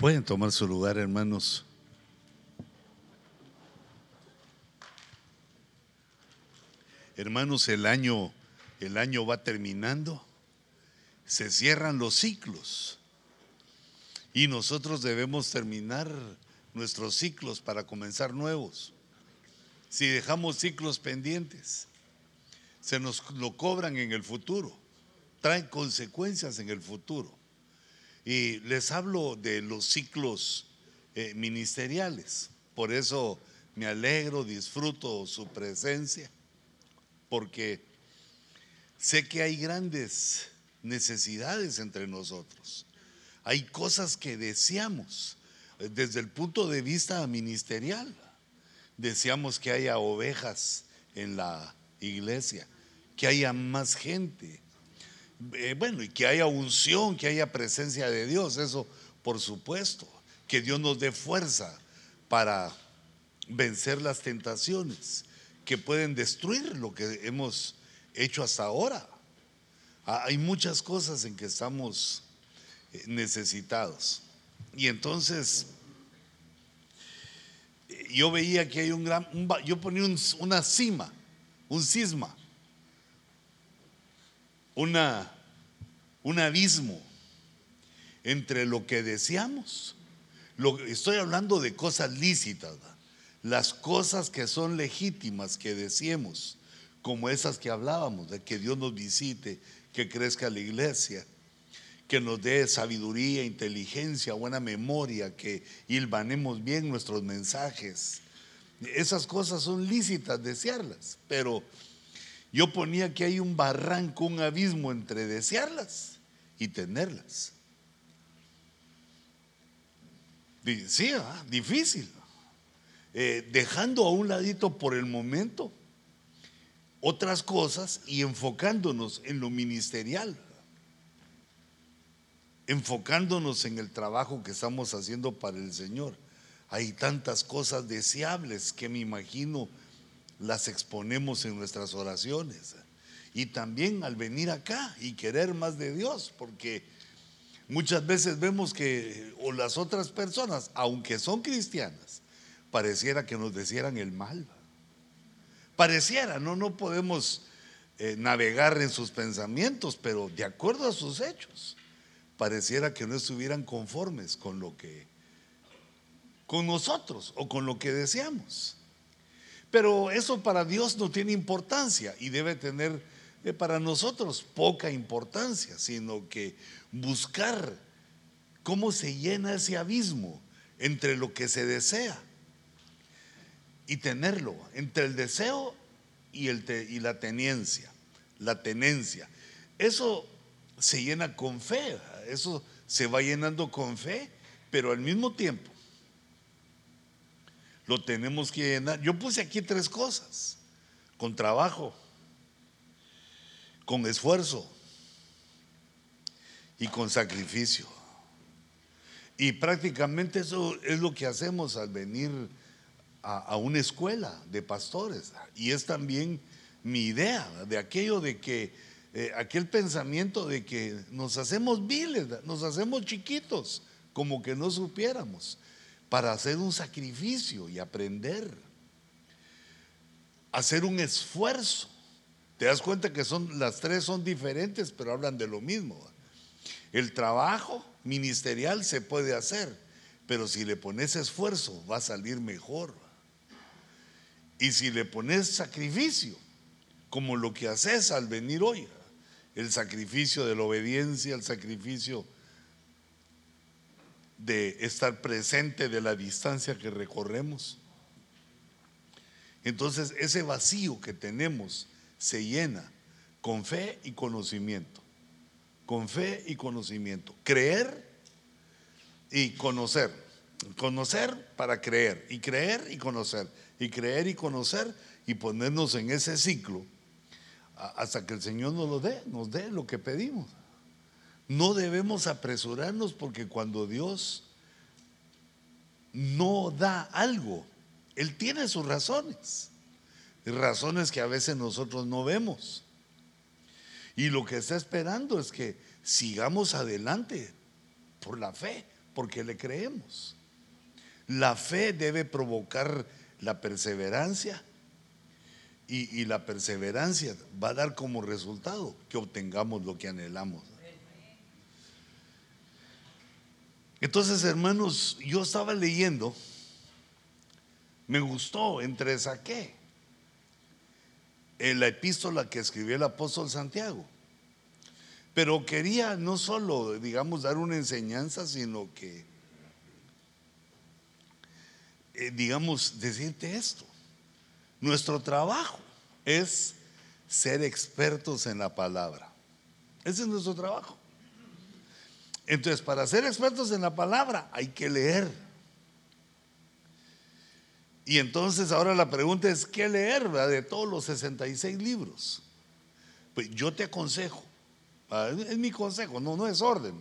Pueden tomar su lugar, hermanos. Hermanos, el año el año va terminando. Se cierran los ciclos. Y nosotros debemos terminar nuestros ciclos para comenzar nuevos. Si dejamos ciclos pendientes, se nos lo cobran en el futuro, traen consecuencias en el futuro. Y les hablo de los ciclos eh, ministeriales. Por eso me alegro, disfruto su presencia, porque sé que hay grandes necesidades entre nosotros. Hay cosas que deseamos eh, desde el punto de vista ministerial. Deseamos que haya ovejas en la iglesia, que haya más gente. Eh, bueno, y que haya unción, que haya presencia de Dios, eso por supuesto. Que Dios nos dé fuerza para vencer las tentaciones que pueden destruir lo que hemos hecho hasta ahora. Ah, hay muchas cosas en que estamos eh, necesitados. Y entonces eh, yo veía que hay un gran, yo ponía una cima, un cisma, una, un abismo entre lo que deseamos. Lo, estoy hablando de cosas lícitas, las cosas que son legítimas que deseemos, como esas que hablábamos, de que Dios nos visite, que crezca la iglesia, que nos dé sabiduría, inteligencia, buena memoria, que hilvanemos bien nuestros mensajes. Esas cosas son lícitas desearlas, pero yo ponía que hay un barranco, un abismo entre desearlas y tenerlas. Sí, difícil. Eh, dejando a un ladito por el momento otras cosas y enfocándonos en lo ministerial, enfocándonos en el trabajo que estamos haciendo para el Señor. Hay tantas cosas deseables que me imagino las exponemos en nuestras oraciones. Y también al venir acá y querer más de Dios, porque muchas veces vemos que o las otras personas, aunque son cristianas, pareciera que nos decieran el mal. Pareciera, no, no podemos eh, navegar en sus pensamientos, pero de acuerdo a sus hechos, pareciera que no estuvieran conformes con lo que, con nosotros o con lo que deseamos. Pero eso para Dios no tiene importancia y debe tener eh, para nosotros poca importancia, sino que buscar cómo se llena ese abismo entre lo que se desea y tenerlo entre el deseo y, y la tenencia, la tenencia. Eso se llena con fe, eso se va llenando con fe, pero al mismo tiempo lo tenemos que llenar. Yo puse aquí tres cosas, con trabajo, con esfuerzo y con sacrificio. Y prácticamente eso es lo que hacemos al venir a, una escuela de pastores. Y es también mi idea de aquello de que, eh, aquel pensamiento de que nos hacemos viles, nos hacemos chiquitos, como que no supiéramos, para hacer un sacrificio y aprender, hacer un esfuerzo. Te das cuenta que son las tres son diferentes, pero hablan de lo mismo. El trabajo ministerial se puede hacer, pero si le pones esfuerzo va a salir mejor. Y si le pones sacrificio, como lo que haces al venir hoy, el sacrificio de la obediencia, el sacrificio de estar presente de la distancia que recorremos. Entonces ese vacío que tenemos se llena con fe y conocimiento. Con fe y conocimiento. Creer y conocer. Conocer para creer. Y creer y conocer y creer y conocer y ponernos en ese ciclo hasta que el Señor nos lo dé, nos dé lo que pedimos. No debemos apresurarnos porque cuando Dios no da algo, Él tiene sus razones, razones que a veces nosotros no vemos. Y lo que está esperando es que sigamos adelante por la fe, porque le creemos. La fe debe provocar la perseverancia y, la perseverancia va a dar como resultado que obtengamos lo que anhelamos. Entonces, hermanos, yo estaba leyendo, me gustó, entre saqué en la epístola que escribió el apóstol Santiago. Pero quería no solo, digamos, dar una enseñanza, sino que, eh, digamos, decirte esto. Nuestro trabajo es ser expertos en la palabra. Ese es nuestro trabajo. Entonces, para ser expertos en la palabra hay que leer. Y entonces ahora la pregunta es, ¿qué leer de todos los 66 libros? Pues yo te aconsejo, es mi consejo, no, no es orden,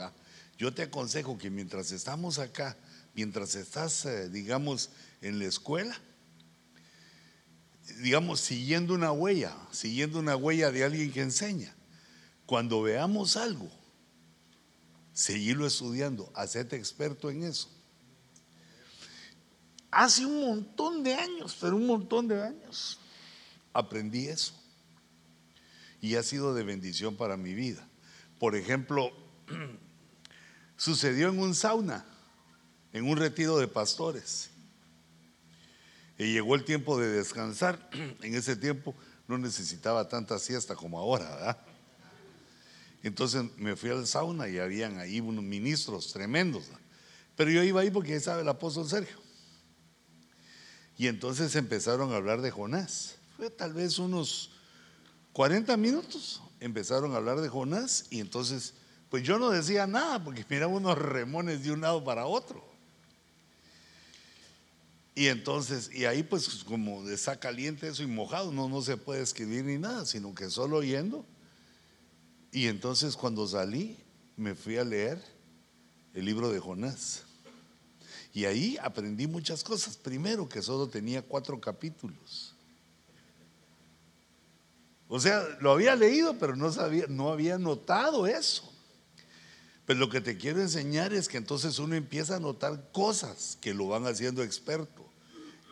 yo te aconsejo que mientras estamos acá, mientras estás, eh, digamos, en la escuela, digamos, siguiendo una huella, siguiendo una huella de alguien que enseña. Cuando veamos algo, seguirlo estudiando, hacerte experto en eso. Hace un montón de años, pero un montón de años, aprendí eso. Y ha sido de bendición para mi vida. Por ejemplo, sucedió en un sauna, en un retiro de pastores. Y llegó el tiempo de descansar. En ese tiempo no necesitaba tanta siesta como ahora, ¿verdad? Entonces me fui al sauna y habían ahí unos ministros tremendos. Pero yo iba ahí porque ya sabe el apóstol Sergio. Y entonces empezaron a hablar de Jonás. Fue tal vez unos 40 minutos. Empezaron a hablar de Jonás y entonces, pues yo no decía nada porque miraba unos remones de un lado para otro. Y entonces, y ahí pues como está caliente eso y mojado, no, no se puede escribir ni nada, sino que solo oyendo. Y entonces cuando salí, me fui a leer el libro de Jonás. Y ahí aprendí muchas cosas. Primero, que solo tenía cuatro capítulos. O sea, lo había leído, pero no, sabía, no había notado eso. Pero lo que te quiero enseñar es que entonces uno empieza a notar cosas que lo van haciendo experto.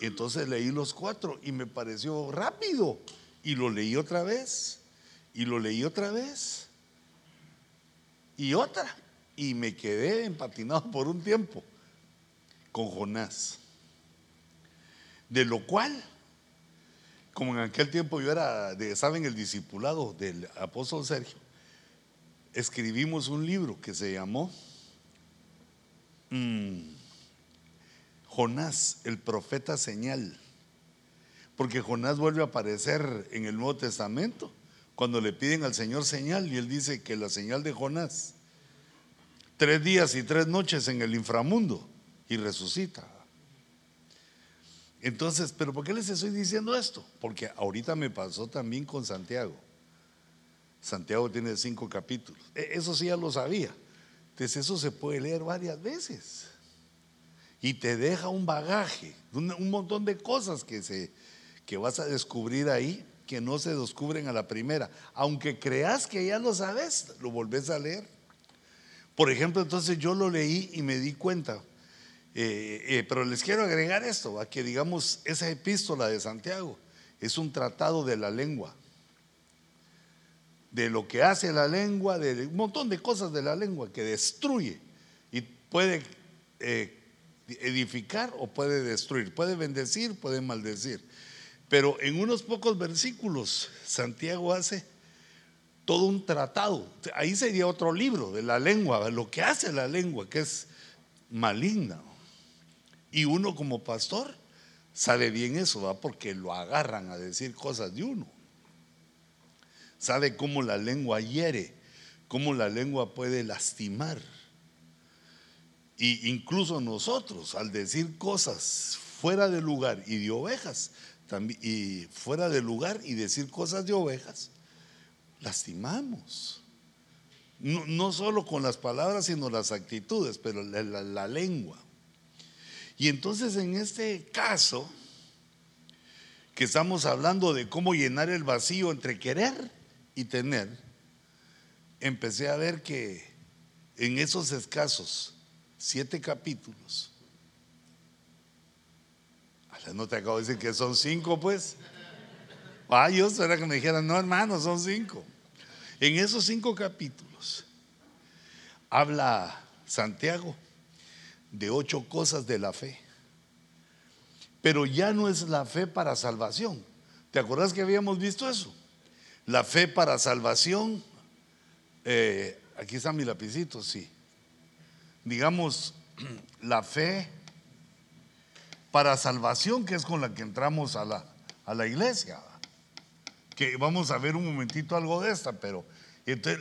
Entonces leí los cuatro y me pareció rápido. Y lo leí otra vez. Y lo leí otra vez. Y otra. Y me quedé empatinado por un tiempo con Jonás. De lo cual, como en aquel tiempo yo era, de, ¿saben? El discipulado del apóstol Sergio, escribimos un libro que se llamó... Mm, Jonás, el profeta señal. Porque Jonás vuelve a aparecer en el Nuevo Testamento cuando le piden al Señor señal y él dice que la señal de Jonás, tres días y tres noches en el inframundo y resucita. Entonces, ¿pero por qué les estoy diciendo esto? Porque ahorita me pasó también con Santiago. Santiago tiene cinco capítulos. E, eso sí ya lo sabía. Entonces eso se puede leer varias veces y te deja un bagaje, un, montón de cosas que, se, que vas a descubrir ahí que no se descubren a la primera. Aunque creas que ya lo sabes, lo volvés a leer. Por ejemplo, entonces yo lo leí y me di cuenta. Eh, eh, pero les quiero agregar esto, a que digamos, esa epístola de Santiago es un tratado de la lengua, de lo que hace la lengua, de un montón de cosas de la lengua que destruye y puede eh, edificar o puede destruir, puede bendecir, puede maldecir. Pero en unos pocos versículos Santiago hace todo un tratado. Ahí sería otro libro de la lengua, lo que hace la lengua, que es maligna. Y uno como pastor sabe bien eso, ¿va? porque lo agarran a decir cosas de uno. Sabe cómo la lengua hiere, cómo la lengua puede lastimar y incluso nosotros, al decir cosas fuera de lugar y de ovejas, y fuera de lugar y decir cosas de ovejas, lastimamos. No, solo con las palabras, sino las actitudes, pero la, la lengua. Y entonces en este caso, que estamos hablando de cómo llenar el vacío entre querer y tener, empecé a ver que en esos escasos siete capítulos. No te acabo de decir que son cinco, pues. Ah, yo espera que me dijeran, no, hermano, son cinco. En esos cinco capítulos habla Santiago de ocho cosas de la fe. Pero ya no es la fe para salvación. ¿Te acuerdas que habíamos visto eso? La fe para salvación. Eh, aquí está mi lapicito, sí. Digamos, la fe para salvación, que es con la que entramos a la, a la iglesia. Que vamos a ver un momentito algo de esta, pero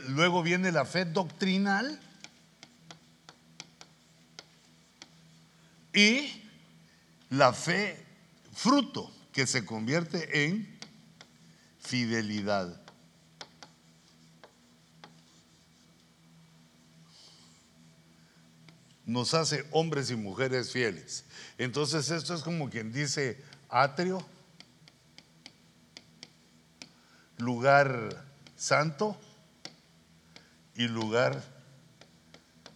luego viene la fe doctrinal y la fe fruto, que se convierte en fidelidad. Nos hace hombres y mujeres fieles. Entonces esto es como quien dice atrio, lugar santo y lugar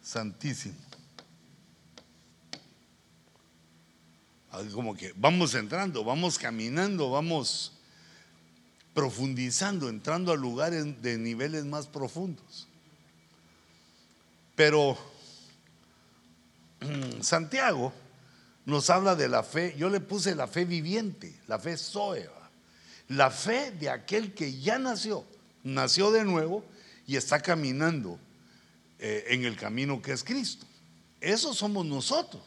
santísimo. Como que vamos entrando, vamos caminando, vamos profundizando, entrando a lugares de niveles más profundos. Pero Santiago nos habla de la fe, yo le puse la fe viviente, la fe Zoe, la fe de aquel que ya nació, nació de nuevo y está caminando eh, en el camino que es Cristo. Eso somos nosotros.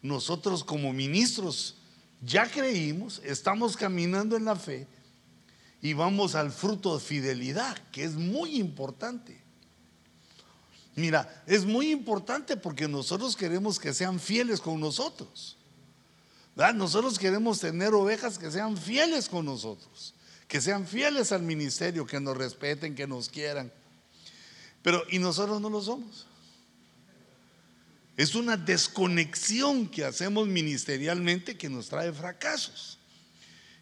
Nosotros como ministros ya creímos, estamos caminando en la fe y vamos al fruto de fidelidad, que es muy importante. Mira, es muy importante porque nosotros queremos que sean fieles con nosotros. Nosotros queremos tener ovejas que sean fieles con nosotros, que sean fieles al ministerio, que nos respeten, que nos quieran. Pero, ¿y nosotros no lo somos? Es una desconexión que hacemos ministerialmente que nos trae fracasos.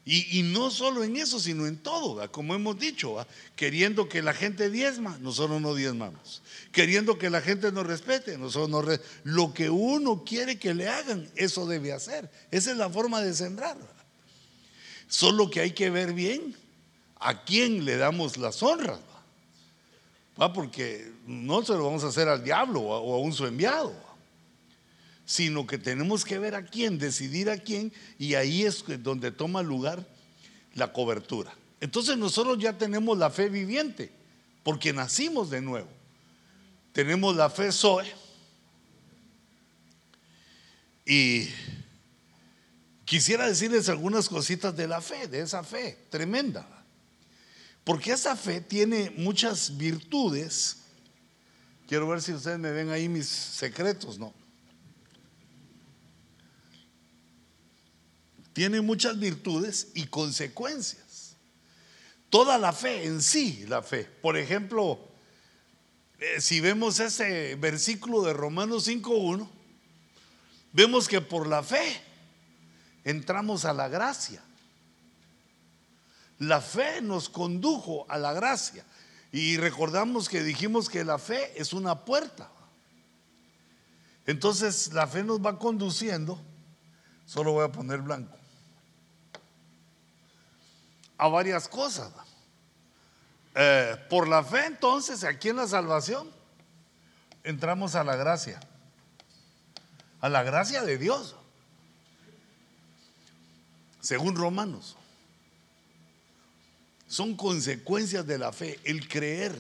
Y, no solo en eso, sino en todo, como hemos dicho, queriendo que la gente diezma, nosotros no diezmamos. Queriendo que la gente nos respete, nosotros no Lo que uno quiere que le hagan, eso debe hacer. Esa es la forma de sembrar. Solo que hay que ver bien a quién le damos las honras. Porque no se lo vamos a hacer al diablo o a un su enviado sino que tenemos que ver a quién, decidir a quién, y ahí es donde toma lugar la cobertura. Entonces nosotros ya tenemos la fe viviente, porque nacimos de nuevo. Tenemos la fe Zoe. Y quisiera decirles algunas cositas de la fe, de esa fe tremenda. Porque esa fe tiene muchas virtudes. Quiero ver si ustedes me ven ahí mis secretos, ¿no? Tiene muchas virtudes y consecuencias. Toda la fe en sí, la fe. Por ejemplo, eh, si vemos ese versículo de Romanos 5.1, vemos que por la fe entramos a la gracia. La fe nos condujo a la gracia. Y recordamos que dijimos que la fe es una puerta. Entonces la fe nos va conduciendo, solo voy a poner blanco, a varias cosas. Eh, por la fe entonces, aquí en la salvación, entramos a la gracia, a la gracia de Dios, según Romanos. Son consecuencias de la fe, el creer.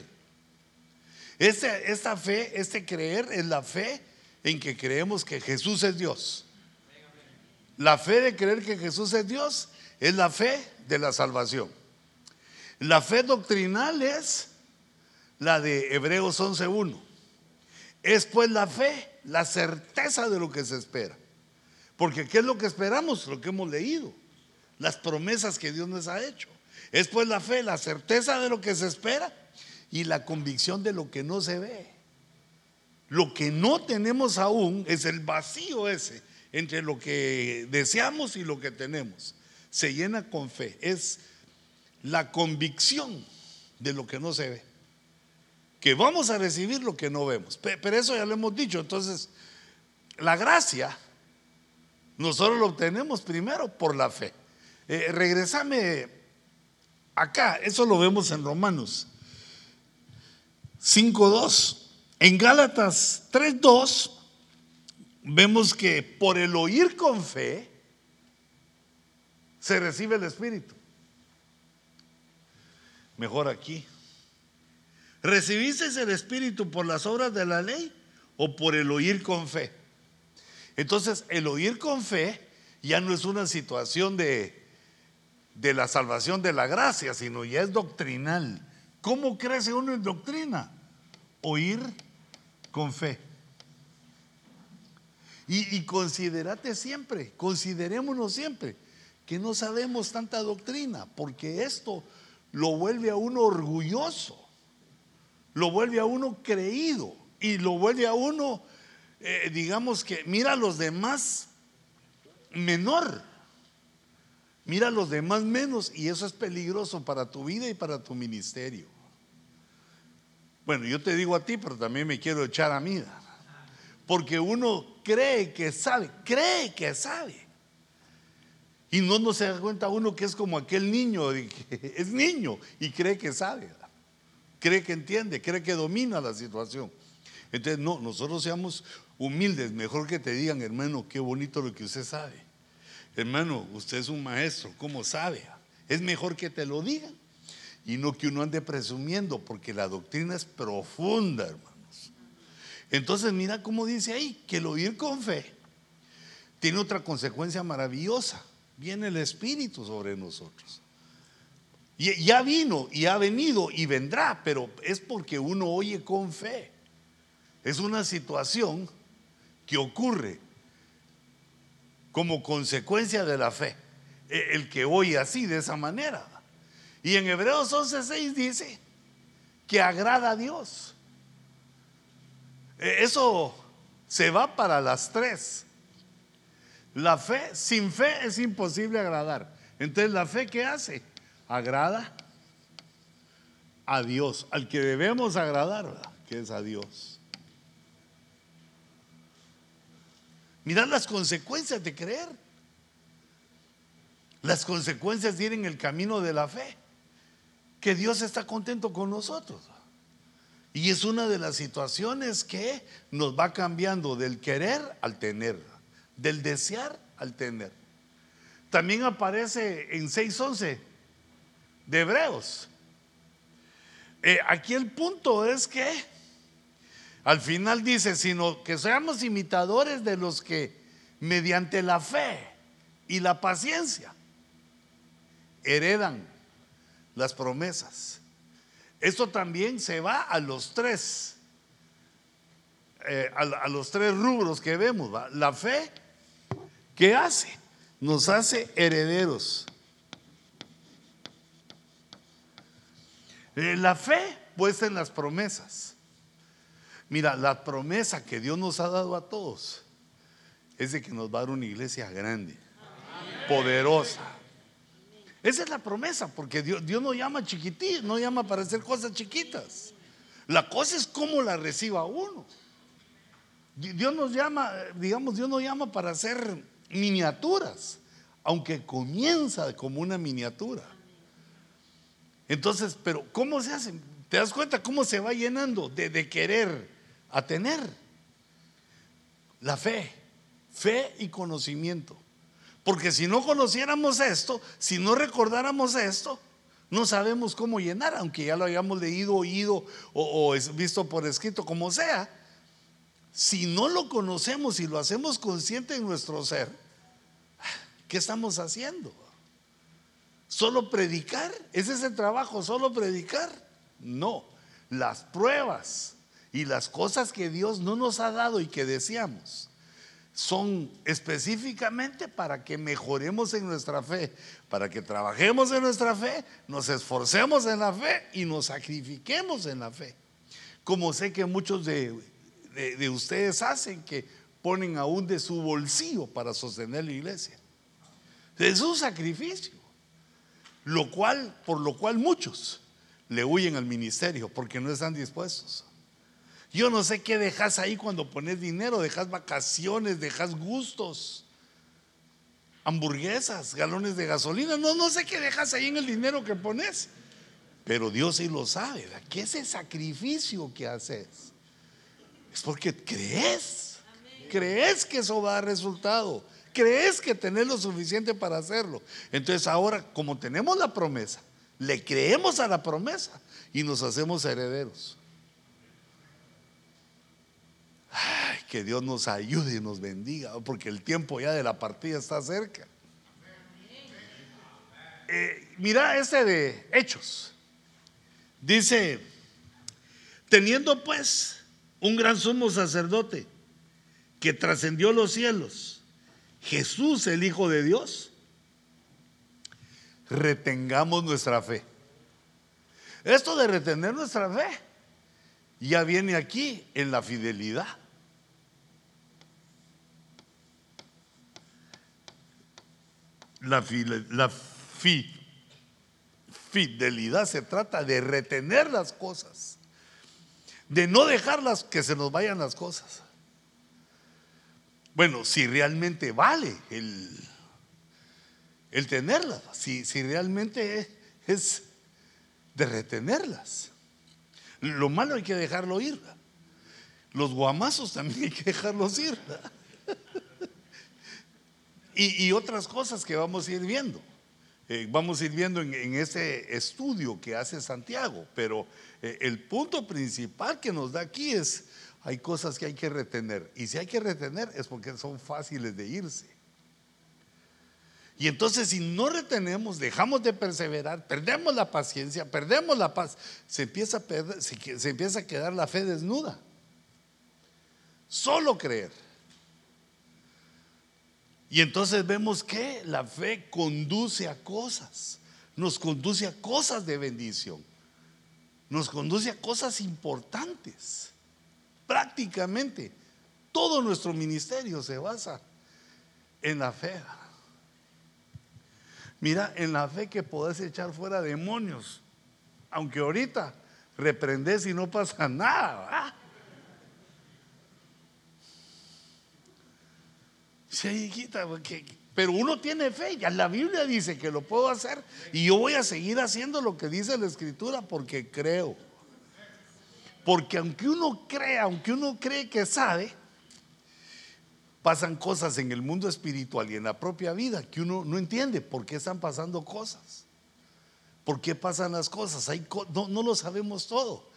Este, esta fe, este creer es la fe en que creemos que Jesús es Dios. La fe de creer que Jesús es Dios es la fe de la salvación. La fe doctrinal es la de Hebreos 11.1. Es pues la fe, la certeza de lo que se espera. Porque ¿qué es lo que esperamos? Lo que hemos leído. Las promesas que Dios nos ha hecho. Es pues la fe, la certeza de lo que se espera y la convicción de lo que no se ve. Lo que no tenemos aún es el vacío ese entre lo que deseamos y lo que tenemos se llena con fe. Es la convicción de lo que no se ve. Que vamos a recibir lo que no vemos. Pero eso ya lo hemos dicho. Entonces, la gracia, nosotros lo obtenemos primero por la fe. Eh, regresame acá, eso lo vemos en Romanos 5.2. En Gálatas 3.2 vemos que por el oír con fe se recibe el Espíritu. Mejor aquí. ¿Recibiste el Espíritu por las obras de la ley o por el oír con fe? Entonces, el oír con fe ya no es una situación de, de la salvación de la gracia, sino ya es doctrinal. ¿Cómo crece uno en doctrina? Oír con fe. Y, y considerate siempre, considerémonos siempre, que no sabemos tanta doctrina, porque esto lo vuelve a uno orgulloso, lo vuelve a uno creído y lo vuelve a uno, eh, digamos que, mira a los demás menor, mira a los demás menos y eso es peligroso para tu vida y para tu ministerio. Bueno, yo te digo a ti, pero también me quiero echar a mí, porque uno cree que sabe, cree que sabe. Y no, no se da cuenta uno que es como aquel niño, que es niño y cree que sabe, cree que entiende, cree que domina la situación. Entonces, no, nosotros seamos humildes, mejor que te digan, hermano, qué bonito lo que usted sabe. Hermano, usted es un maestro, ¿cómo sabe? Es mejor que te lo digan y no que uno ande presumiendo, porque la doctrina es profunda, hermanos. Entonces, mira cómo dice ahí, que el oír con fe tiene otra consecuencia maravillosa viene el Espíritu sobre nosotros. Y ya vino y ha venido y vendrá, pero es porque uno oye con fe. Es una situación que ocurre como consecuencia de la fe. E, el que oye así, de esa manera. Y en Hebreos 11:6 dice que agrada a Dios. E, eso se va para las tres. La fe, sin fe es imposible agradar. Entonces, ¿la fe qué hace? Agrada a Dios, al que debemos agradar, que es a Dios. Mirad las consecuencias de creer. Las consecuencias de ir en el camino de la fe. Que Dios está contento con nosotros. Y es una de las situaciones que nos va cambiando del querer al tener del desear al tener. También aparece en 6.11 de Hebreos. Eh, aquí el punto es que al final dice, sino que seamos imitadores de los que mediante la fe y la paciencia heredan las promesas. Esto también se va a los tres, eh, a, los tres rubros que vemos, la fe, ¿Qué hace? Nos hace herederos. Eh, la fe puesta en las promesas. Mira, la promesa que Dios nos ha dado a todos es de que nos va a dar una iglesia grande, poderosa. Esa es la promesa, porque Dios, Dios no llama chiquitín, no llama para hacer cosas chiquitas. La cosa es cómo la reciba uno. Dios nos llama, digamos, Dios nos llama para hacer miniaturas, aunque comienza como una miniatura. Entonces, pero ¿cómo se hace? ¿Te das cuenta cómo se va llenando de, querer a tener? La fe, fe y conocimiento. Porque si no conociéramos esto, si no recordáramos esto, no sabemos cómo llenar, aunque ya lo hayamos leído, oído o visto por escrito, como sea. Si no lo conocemos y lo hacemos consciente en nuestro ser, ¿qué estamos haciendo? ¿Solo predicar? ¿Ese es el trabajo? ¿Solo predicar? No, las pruebas y las cosas que Dios no nos ha dado y que deseamos son específicamente para que mejoremos en nuestra fe, para que trabajemos en nuestra fe, nos esforcemos en la fe y nos sacrifiquemos en la fe. Como sé que muchos de, de ustedes hacen, que ponen aún de su bolsillo para sostener la iglesia. Es un sacrificio, lo cual, por lo cual muchos le huyen al ministerio porque no están dispuestos. Yo no sé qué dejas ahí cuando pones dinero, dejas vacaciones, dejas gustos, hamburguesas, galones de gasolina. No, no sé qué dejas ahí en el dinero que pones. Pero Dios sí lo sabe. ¿Qué es ese sacrificio que haces? Es porque crees. Crees que eso va a dar resultado. Crees que tenés lo suficiente para hacerlo. Entonces ahora, como tenemos la promesa, le creemos a la promesa y nos hacemos herederos. Ay, que Dios nos ayude y nos bendiga, porque el tiempo ya de la partida está cerca. Eh, mira ese de Hechos. Dice, teniendo pues un gran sumo sacerdote que trascendió los cielos, Jesús el Hijo de Dios, retengamos nuestra fe. Esto de retener nuestra fe ya viene aquí en la fidelidad. La, la fidelidad se trata de retener las cosas, de no dejarlas que se nos vayan las cosas. Bueno, si realmente vale el, el tenerlas, si, si realmente es de retenerlas. Lo malo hay que dejarlo ir. Los guamazos también hay que dejarlos ir. Y, otras cosas que vamos a ir viendo. Eh, vamos a ir viendo en, ese estudio que hace Santiago. Pero eh, el punto principal que nos da aquí es, hay cosas que hay que retener. Y si hay que retener es porque son fáciles de irse. Y entonces si no retenemos, dejamos de perseverar, perdemos la paciencia, perdemos la paz, se empieza a, se, empieza a quedar la fe desnuda. Solo creer. Y entonces vemos que la fe conduce a cosas, nos conduce a cosas de bendición, nos conduce a cosas importantes. Prácticamente todo nuestro ministerio se basa en la fe. Mira, en la fe que podés echar fuera demonios, aunque ahorita reprendes y no pasa nada. Sí, hijita, pero uno tiene fe, ya la Biblia dice que lo puedo hacer y yo voy a seguir haciendo lo que dice la escritura porque creo. Porque aunque uno crea, aunque uno cree que sabe, pasan cosas en el mundo espiritual y en la propia vida que uno no entiende por qué están pasando cosas. ¿Por qué pasan las cosas? no, no lo sabemos todo.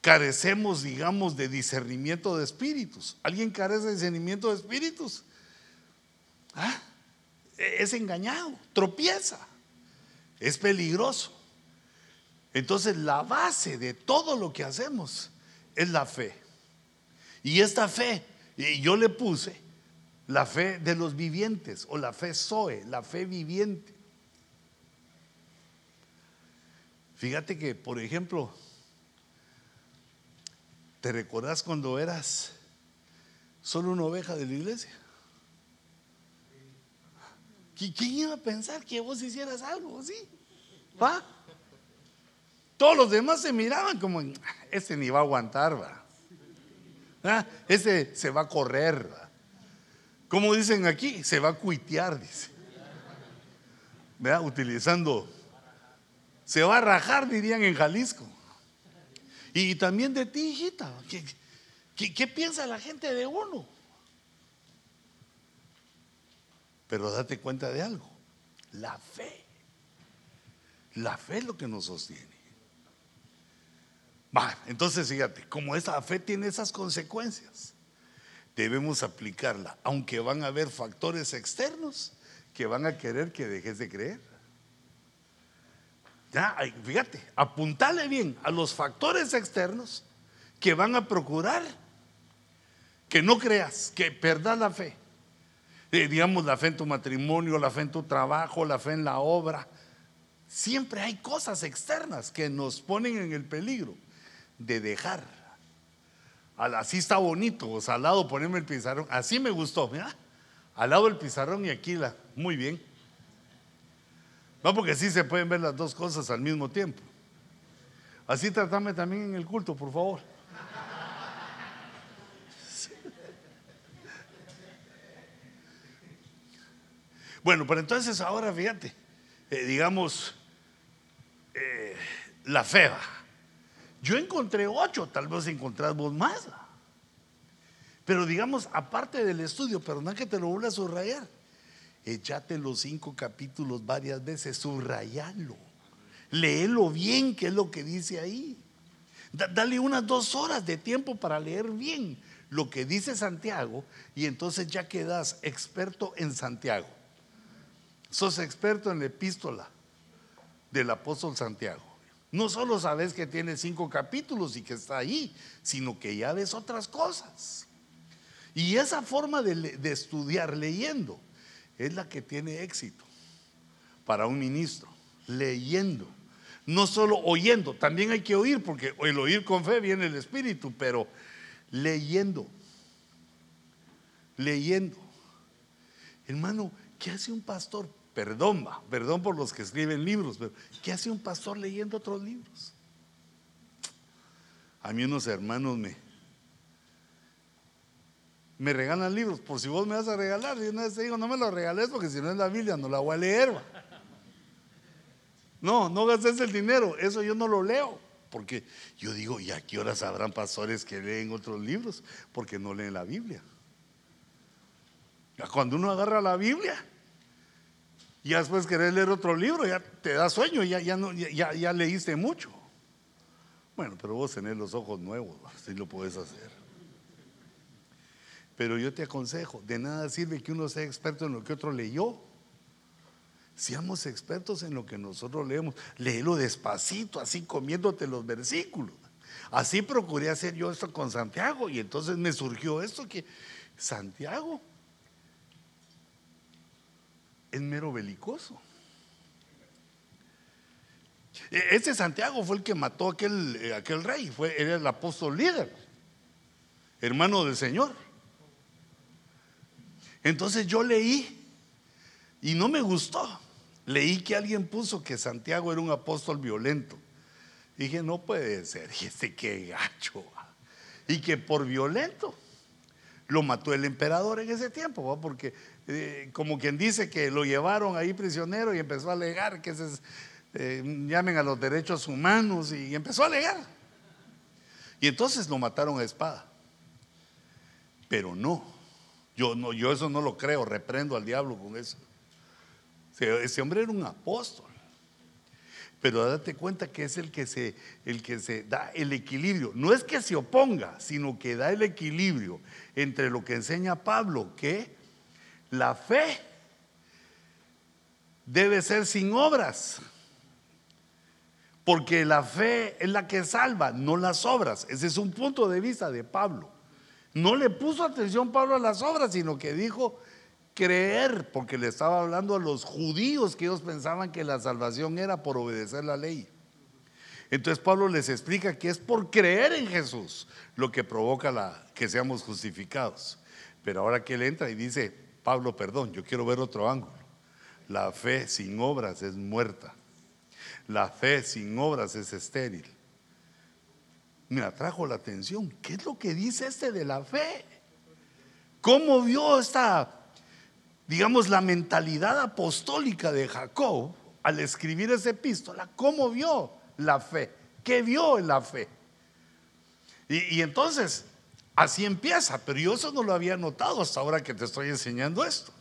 Carecemos, digamos, de discernimiento de espíritus. ¿Alguien carece de discernimiento de espíritus? ¿Ah? E, es engañado, tropieza, es peligroso. Entonces la base de todo lo que hacemos es la fe. Y esta fe y yo le puse la fe de los vivientes o la fe Zoe, la fe viviente. Fíjate que, por ejemplo, ¿te recordás cuando eras solo una oveja de la iglesia? ¿Quién iba a pensar que vos hicieras algo así? ¿Va? Todos los demás se miraban como, este ni va a aguantar, va. Ah, ese se va a correr. Como dicen aquí, se va a cuitear, dice. Utilizando, se va a rajar, dirían en Jalisco. Y también de ti, hijita. ¿Qué, qué piensa la gente de uno? Pero date cuenta de algo. La fe. La fe es lo que nos sostiene entonces fíjate, como esa fe tiene esas consecuencias, debemos aplicarla, aunque van a haber factores externos que van a querer que dejes de creer. Ya, fíjate, apuntale bien a los factores externos que van a procurar que no creas, que perdas la fe. Eh, digamos, la fe en tu matrimonio, la fe en tu trabajo, la fe en la obra. Siempre hay cosas externas que nos ponen en el peligro de dejar. Así está bonito, o sea, al lado ponerme el pizarrón. Así me gustó, mira. Al lado el pizarrón y aquí la. Muy bien. No, porque sí se pueden ver las dos cosas al mismo tiempo. Así tratame también en el culto, por favor. Bueno, pero entonces ahora fíjate, eh, digamos, eh, la fe. Yo encontré ocho, tal vez encontrás vos más. Pero digamos, aparte del estudio, perdón que te lo vuelva a subrayar, echate los cinco capítulos varias veces, subrayalo, léelo bien, que es lo que dice ahí. dale unas dos horas de tiempo para leer bien lo que dice Santiago y entonces ya quedas experto en Santiago. Sos experto en la epístola del apóstol Santiago. No solo sabes que tiene cinco capítulos y que está ahí, sino que ya ves otras cosas. Y esa forma de, estudiar leyendo es la que tiene éxito para un ministro, leyendo. No solo oyendo, también hay que oír, porque el oír con fe viene el Espíritu, pero leyendo, leyendo. Hermano, ¿qué hace un pastor? Perdón, perdón por los que escriben libros, pero ¿qué hace un pastor leyendo otros libros? A mí unos hermanos me, me regalan libros, por si vos me vas a regalar, y una vez te digo, no me lo regales porque si no es la Biblia no la voy a leer. No, no gastes el dinero, eso yo no lo leo. Porque yo digo, ¿y a qué horas habrán pastores que leen otros libros? Porque no leen la Biblia. Cuando uno agarra la Biblia, y después querés leer otro libro, ya te da sueño, ya, ya, ya, ya leíste mucho. Bueno, pero vos tenés los ojos nuevos, si lo puedes hacer. Pero yo te aconsejo, de nada sirve que uno sea experto en lo que otro leyó. Seamos expertos en lo que nosotros leemos. Léelo despacito, así comiéndote los versículos. Así procuré hacer yo esto con Santiago y entonces me surgió esto que Santiago es mero belicoso. E, ese Santiago fue el que mató a aquel, eh, aquel rey, fue, era el apóstol líder, hermano del Señor. Entonces yo leí y no me gustó. Leí que alguien puso que Santiago era un apóstol violento. Dije, no puede ser. Y este qué gacho. Y que por violento lo mató el emperador en ese tiempo, porque eh, como quien dice que lo llevaron ahí prisionero y empezó a alegar que se eh, llamen a los derechos humanos y empezó a alegar. Y entonces lo mataron a espada. Pero no, yo, no, yo eso no lo creo, reprendo al diablo con eso. Ese hombre era un apóstol. Pero date cuenta que es el que, se, el que se da el equilibrio. No es que se oponga, sino que da el equilibrio entre lo que enseña Pablo, que la fe debe ser sin obras. Porque la fe es la que salva, no las obras. Ese es un punto de vista de Pablo. No le puso atención Pablo a las obras, sino que dijo, creer, porque le estaba hablando a los judíos que ellos pensaban que la salvación era por obedecer la ley. Entonces Pablo les explica que es por creer en Jesús lo que provoca la, que seamos justificados. Pero ahora que él entra y dice, Pablo, perdón, yo quiero ver otro ángulo. La fe sin obras es muerta. La fe sin obras es estéril. Me atrajo la atención. ¿Qué es lo que dice este de la fe? ¿Cómo vio esta digamos, la mentalidad apostólica de Jacob al escribir esa epístola, ¿cómo vio la fe? ¿Qué vio en la fe? Y, entonces, así empieza, pero yo eso no lo había notado hasta ahora que te estoy enseñando esto.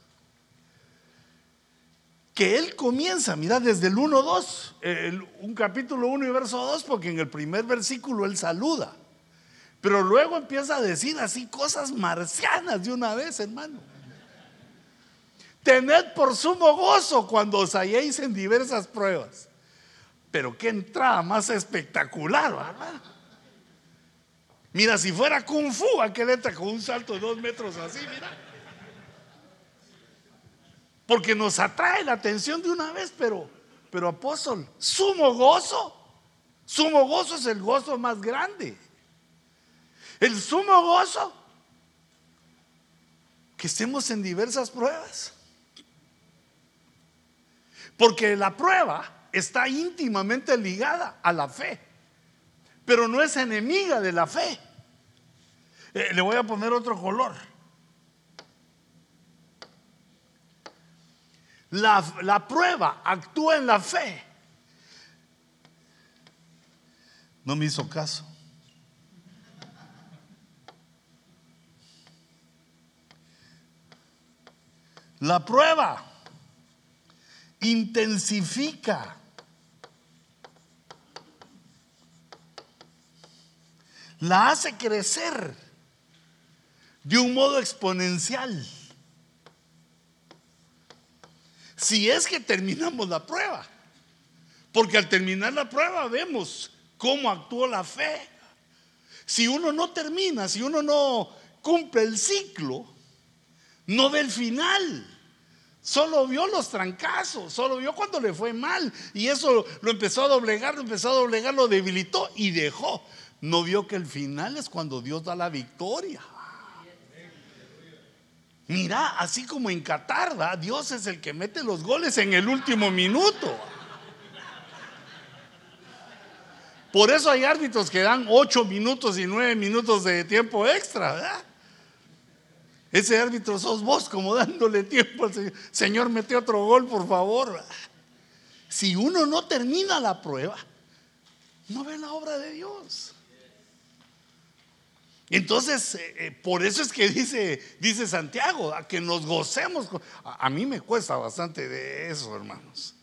Que él comienza, mira, desde el 1-2, un capítulo 1 y verso 2, porque en el primer versículo él saluda. Pero luego empieza a decir así cosas marcianas de una vez, hermano. Tened por sumo gozo cuando os halléis en diversas pruebas. Pero qué entrada más espectacular, ¿verdad? Mira, si fuera Kung Fu, aquel entra con un salto de dos metros así, mira. Porque nos atrae la atención de una vez, pero, pero apóstol, sumo gozo. Sumo gozo es el gozo más grande. El sumo gozo. Que estemos en diversas pruebas. Porque la prueba está íntimamente ligada a la fe, pero no es enemiga de la fe. Eh, le voy a poner otro color. La, la prueba actúa en la fe. No me hizo caso. La prueba intensifica la hace crecer de un modo exponencial. Si es que terminamos la prueba, porque al terminar la prueba vemos cómo actuó la fe. Si uno no termina, si uno no cumple el ciclo, no ve el final. Solo vio los trancazos, solo vio cuando le fue mal. Y eso lo empezó a doblegar, lo empezó a doblegar, lo debilitó y dejó. No vio que el final es cuando Dios da la victoria. Mira, así como en Qatar, Dios es el que mete los goles en el último minuto. Por eso hay árbitros que dan ocho minutos y nueve minutos de tiempo extra, ¿verdad? Ese árbitro sos vos como dándole tiempo al Señor. Señor, mete otro gol, por favor. Si uno no termina la prueba, no ve la obra de Dios. Entonces, eh, eh, por eso es que dice, dice Santiago, a que nos gocemos. A, mí me cuesta bastante de eso, hermanos.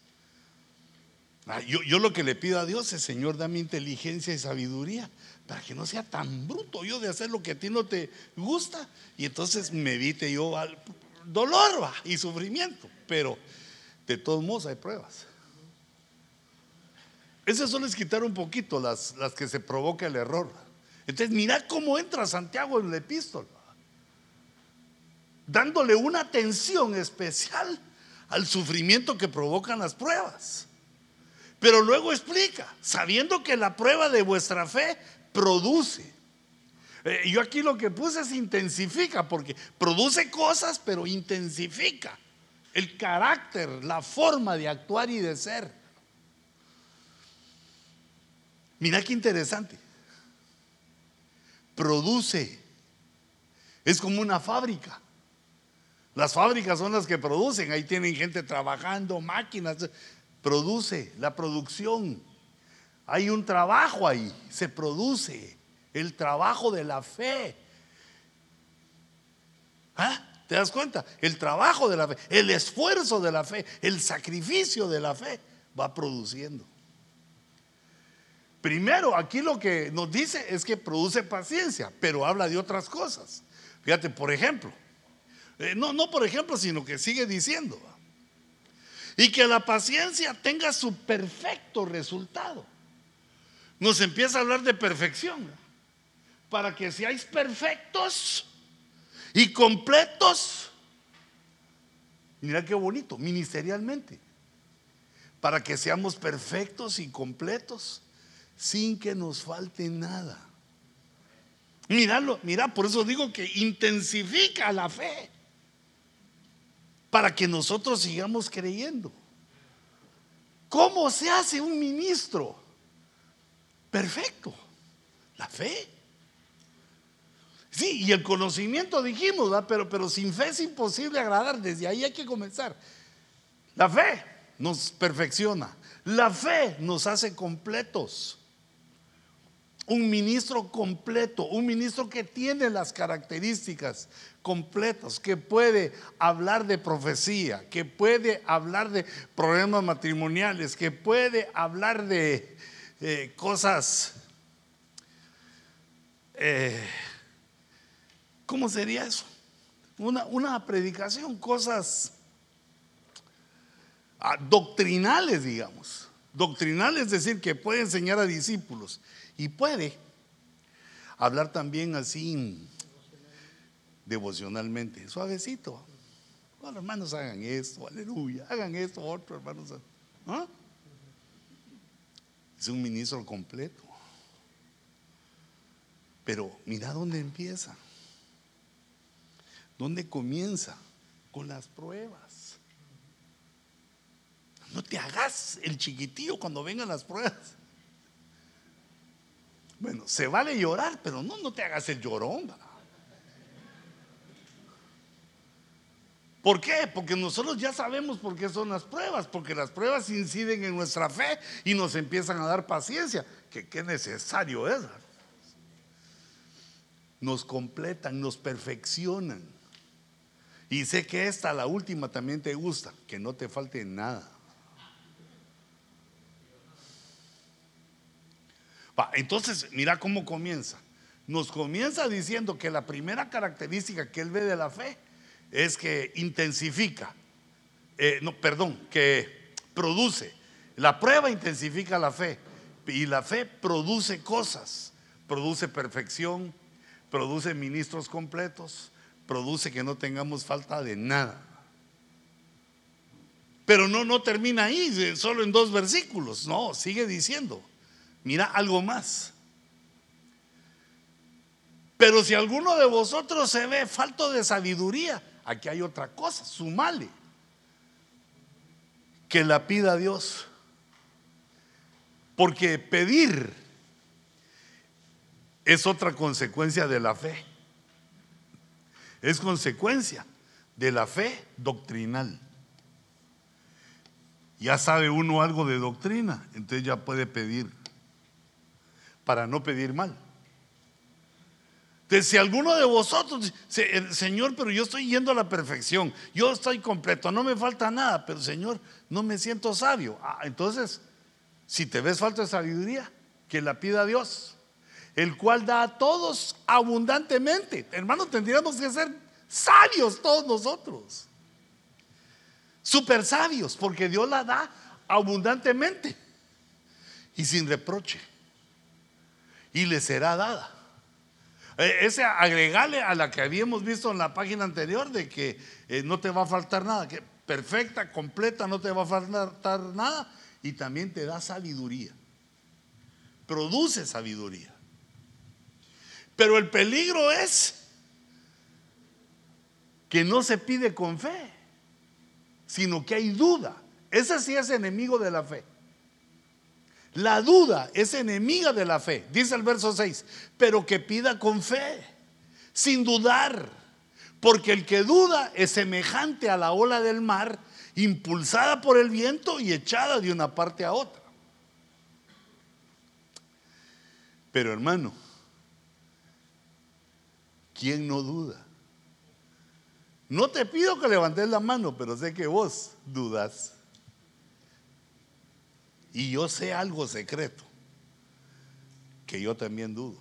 Ah, yo, yo, lo que le pido a Dios es, Señor, dame inteligencia y sabiduría para que no sea tan bruto yo de hacer lo que a ti no te gusta. Y entonces me evite yo al dolor y sufrimiento. Pero de todos modos hay pruebas. Eso solo es quitar un poquito las, las que se provoca el error. Entonces, mira cómo entra Santiago en la epístola, dándole una atención especial al sufrimiento que provocan las pruebas. Pero luego explica, sabiendo que la prueba de vuestra fe produce. Eh, yo aquí lo que puse es intensifica, porque produce cosas, pero intensifica el carácter, la forma de actuar y de ser. Mira qué interesante produce. Es como una fábrica. Las fábricas son las que producen, ahí tienen gente trabajando, máquinas, produce la producción. Hay un trabajo ahí, se produce el trabajo de la fe. ¿Ah? ¿Te das cuenta? El trabajo de la fe, el esfuerzo de la fe, el sacrificio de la fe va produciendo. Primero, aquí lo que nos dice es que produce paciencia, pero habla de otras cosas. Fíjate, por ejemplo, eh, no, no por ejemplo, sino que sigue diciendo, y que la paciencia tenga su perfecto resultado. Nos empieza a hablar de perfección, para que seáis perfectos y completos. Mira qué bonito, ministerialmente, para que seamos perfectos y completos sin que nos falte nada. Míralo, mira, por eso digo que intensifica la fe para que nosotros sigamos creyendo. ¿Cómo se hace un ministro? Perfecto, la fe. Sí, y el conocimiento dijimos, pero, pero sin fe es imposible agradar, desde ahí hay que comenzar. La fe nos perfecciona, la fe nos hace completos un ministro completo, un ministro que tiene las características completas, que puede hablar de profecía, que puede hablar de problemas matrimoniales, que puede hablar de eh, cosas, eh, ¿cómo sería eso? Una, una predicación, cosas ah, doctrinales, digamos. Doctrinales, es decir, que puede enseñar a discípulos y puede hablar también así devocionalmente, suavecito. Bueno, hermanos, hagan esto, aleluya, hagan esto, otro, hermanos. Es un ministro completo. Pero mira dónde empieza. ¿Dónde comienza? Con las pruebas. No te hagas el chiquitillo cuando vengan las pruebas. Bueno, se vale llorar, pero no, no te hagas el llorón. ¿Por qué? Porque nosotros ya sabemos por qué son las pruebas, porque las pruebas inciden en nuestra fe y nos empiezan a dar paciencia, que qué necesario es. Nos completan, nos perfeccionan. Y sé que esta, la última, también te gusta, que no te falte nada. Entonces, mira cómo comienza. Nos comienza diciendo que la primera característica que él ve de la fe es que intensifica, eh, no, perdón, que produce. La prueba intensifica la fe y la fe produce cosas, produce perfección, produce ministros completos, produce que no tengamos falta de nada. Pero no, no termina ahí, solo en dos versículos, no, sigue diciendo, mira algo más. Pero si alguno de vosotros se ve falto de sabiduría, aquí hay otra cosa, sumale. Que la pida a Dios. Porque pedir es otra consecuencia de la fe. Es consecuencia de la fe doctrinal. Ya sabe uno algo de doctrina, entonces ya puede pedir para no pedir mal. Entonces, si alguno de vosotros, Señor, pero yo estoy yendo a la perfección, yo estoy completo, no me falta nada, pero Señor, no me siento sabio. Ah, entonces, si te ves falta de sabiduría, que la pida Dios, el cual da a todos abundantemente. Hermano, tendríamos que ser sabios todos nosotros. Super sabios, porque Dios la da abundantemente y sin reproche. Y le será dada. Eh, ese agregarle a la que habíamos visto en la página anterior de que eh, no te va a faltar nada, que perfecta, completa, no te va a faltar nada y también te da sabiduría. Produce sabiduría. Pero el peligro es que no se pide con fe, sino que hay duda. Ese sí es enemigo de la fe. La duda es enemiga de la fe, dice el verso 6, pero que pida con fe, sin dudar, porque el que duda es semejante a la ola del mar, impulsada por el viento y echada de una parte a otra. Pero hermano, ¿quién no duda? No te pido que levantes la mano, pero sé que vos dudas. Y yo sé algo secreto, que yo también dudo.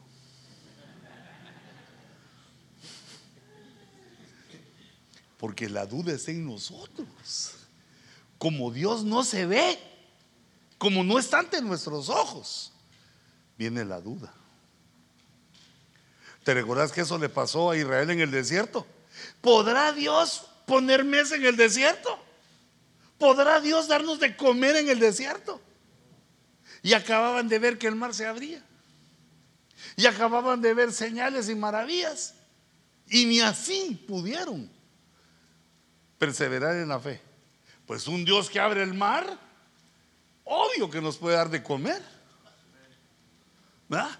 Porque la duda es en nosotros. Como Dios no se ve, como no está ante nuestros ojos, viene la duda. ¿Te recordás que eso le pasó a Israel en el desierto? ¿Podrá Dios poner mesa en el desierto? ¿Podrá Dios darnos de comer en el desierto? Y acababan de ver que el mar se abría. Y acababan de ver señales y maravillas. Y ni así pudieron perseverar en la fe. Pues un Dios que abre el mar, obvio que nos puede dar de comer. ¿Verdad?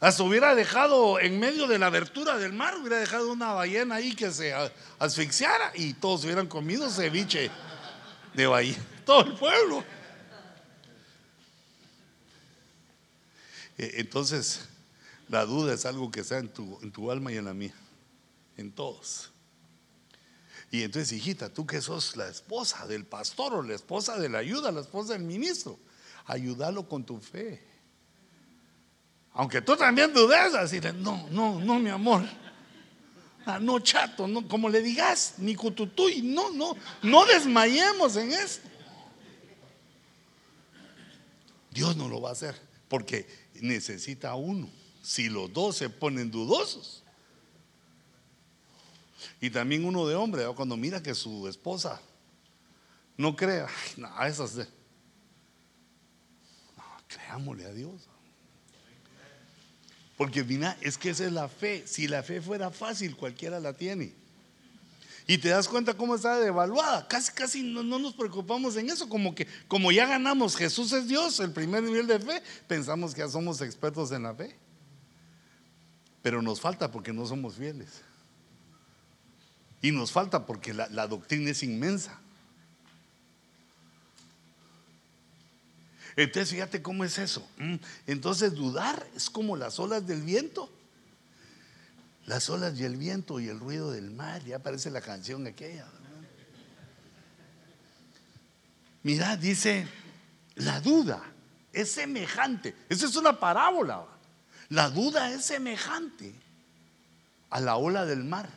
Hasta hubiera dejado en medio de la abertura del mar, hubiera dejado una ballena ahí que se asfixiara y todos hubieran comido ceviche de ballena, todo el pueblo. Entonces, la duda es algo que está en tu, en tu alma y en la mía, en todos. Y entonces, hijita, tú que sos la esposa del pastor o la esposa de la ayuda, la esposa del ministro, ayúdalo con tu fe. Aunque tú también dudes, decirle, no, no, no, mi amor. Ah, no, chato, no, como le digas, ni cututuy, no, no, no desmayemos en esto. Dios no lo va a hacer, porque necesita uno. Si los dos se ponen dudosos. Y también uno de hombre, cuando mira que su esposa no crea, no, esas. No, creámosle a Dios. Porque mira, es que esa es la fe. Si la fe fuera fácil, cualquiera la tiene. Y te das cuenta cómo está devaluada. Casi, casi no, nos preocupamos en eso. Como que, como ya ganamos, Jesús es Dios, el primer nivel de fe, pensamos que ya somos expertos en la fe. Pero nos falta porque no somos fieles. Y nos falta porque la, doctrina es inmensa. Entonces, fíjate cómo es eso. Mm, entonces, dudar es como las olas del viento. Las olas y el viento y el ruido del mar. Ya aparece la canción aquella. Mira, dice, la duda es semejante. Esa es una parábola. La duda es semejante a la ola del mar.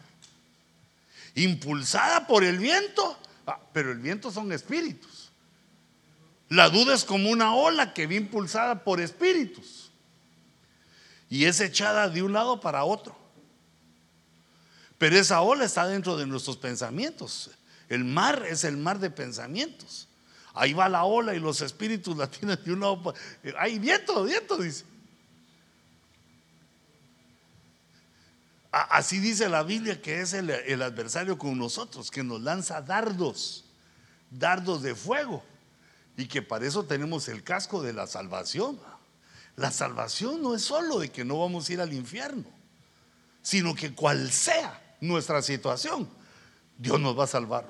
Impulsada por el viento. Ah, pero el viento son espíritus. La duda es como una ola que viene impulsada por espíritus. Y es echada de un lado para otro. Pero esa ola está dentro de nuestros pensamientos. El mar es el mar de pensamientos. Ahí va la ola y los espíritus la tienen de un lado. Hay viento, viento, dice. Así dice la Biblia que es el, adversario con nosotros, que nos lanza dardos, dardos de fuego. Y que para eso tenemos el casco de la salvación. La salvación no es solo de que no vamos a ir al infierno, sino que cual sea nuestra situación, Dios nos va a salvar.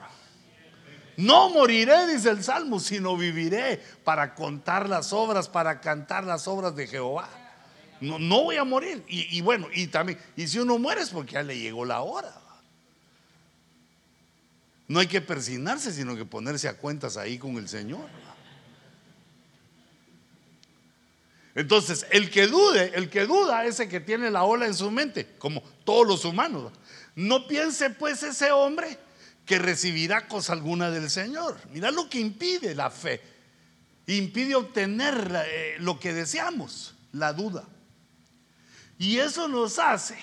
No moriré, dice el Salmo, sino viviré para contar las obras, para cantar las obras de Jehová. No, no voy a morir. Y, bueno, y también, y si uno muere es porque ya le llegó la hora. No hay que persignarse, sino que ponerse a cuentas ahí con el Señor. Entonces, el que dude, el que duda, ese que tiene la ola en su mente, como todos los humanos. No piense pues ese hombre que recibirá cosa alguna del Señor. Mira lo que impide la fe. Impide obtener eh, lo que deseamos, la duda. Y eso nos hace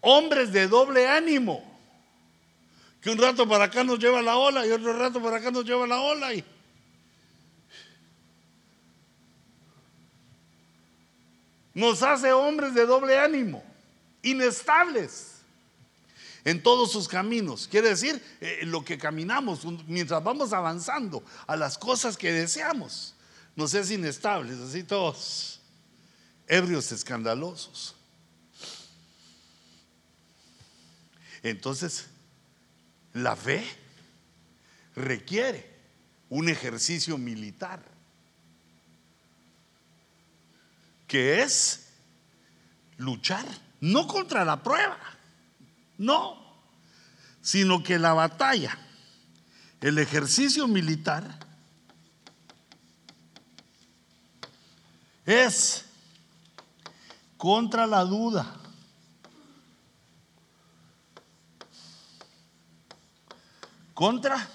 hombres de doble ánimo. Que un rato para acá nos lleva la ola y otro rato para acá nos lleva la ola. Y... Nos hace hombres de doble ánimo, inestables en todos sus caminos. Quiere decir, eh, lo que caminamos mientras vamos avanzando a las cosas que deseamos, nos es inestables, así todos, ebrios escandalosos. Entonces, la fe requiere un ejercicio militar, que es luchar, no contra la prueba no, sino que la batalla, el ejercicio militar, es contra la duda. Contra.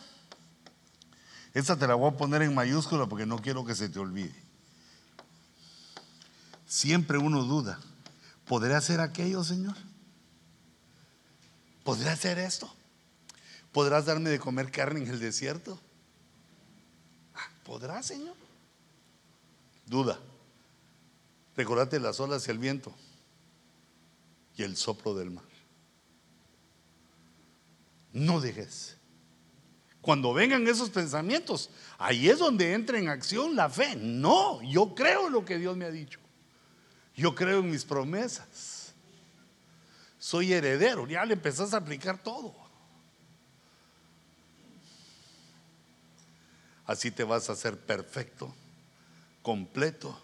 Esta te la voy a poner en mayúscula porque no quiero que se te olvide. Siempre uno duda. ¿Podré hacer aquello, Señor? ¿Podrás hacer esto? ¿Podrás darme de comer carne en el desierto? Ah, ¿Podrás, Señor? Duda. Recordate las olas y el viento y el soplo del mar. No dejes. Cuando vengan esos pensamientos, ahí es donde entra en acción la fe. No, yo creo en lo que Dios me ha dicho. Yo creo en mis promesas soy heredero. Ya le empezás a aplicar todo. Así te vas a hacer perfecto, completo.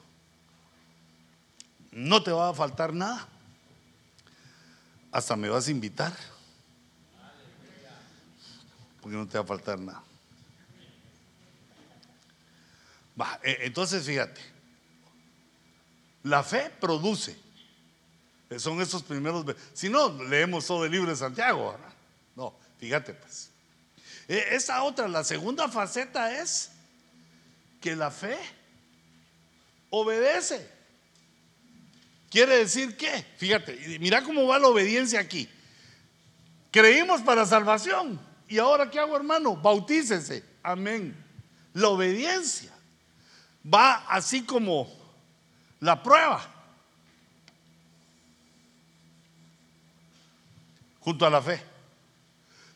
No te va a faltar nada. Hasta me vas a invitar. Porque no te va a faltar nada. E, entonces fíjate, la fe produce. Son esos primeros. Si no, leemos todo el libro de Santiago. No, fíjate pues. E, esa otra, la segunda faceta es que la fe obedece. Quiere decir que, fíjate, mira cómo va la obediencia aquí. Creímos para salvación. ¿Y ahora qué hago, hermano? Bautícese. Amén. La obediencia va así como la prueba. Junto a la fe.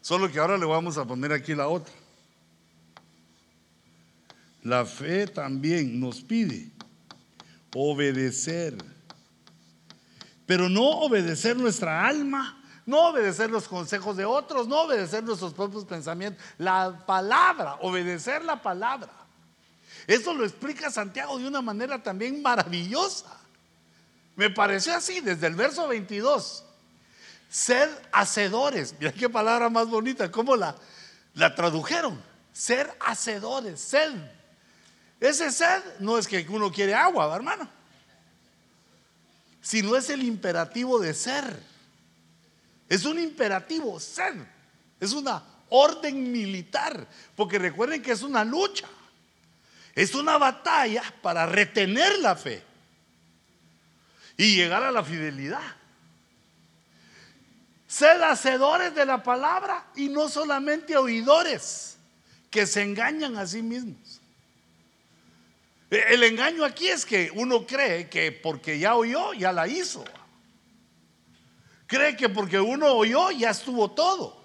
Solo que ahora le vamos a poner aquí la otra. La fe también nos pide obedecer, pero no obedecer nuestra alma no obedecer los consejos de otros, no obedecer nuestros propios pensamientos, la palabra, obedecer la palabra. Eso lo explica Santiago de una manera también maravillosa. Me pareció así desde el verso 22. Ser hacedores. Mira qué palabra más bonita, cómo la, la tradujeron. Ser hacedores, sed. Ese sed no es que uno quiere agua, hermano, sino es el imperativo de ser. Es un imperativo, ser. Es una orden militar, porque recuerden que es una lucha. Es una batalla para retener la fe y llegar a la fidelidad. Sed hacedores de la palabra y no solamente oidores que se engañan a sí mismos. E, el engaño aquí es que uno cree que porque ya oyó, ya la hizo. Cree que porque uno oyó, ya estuvo todo.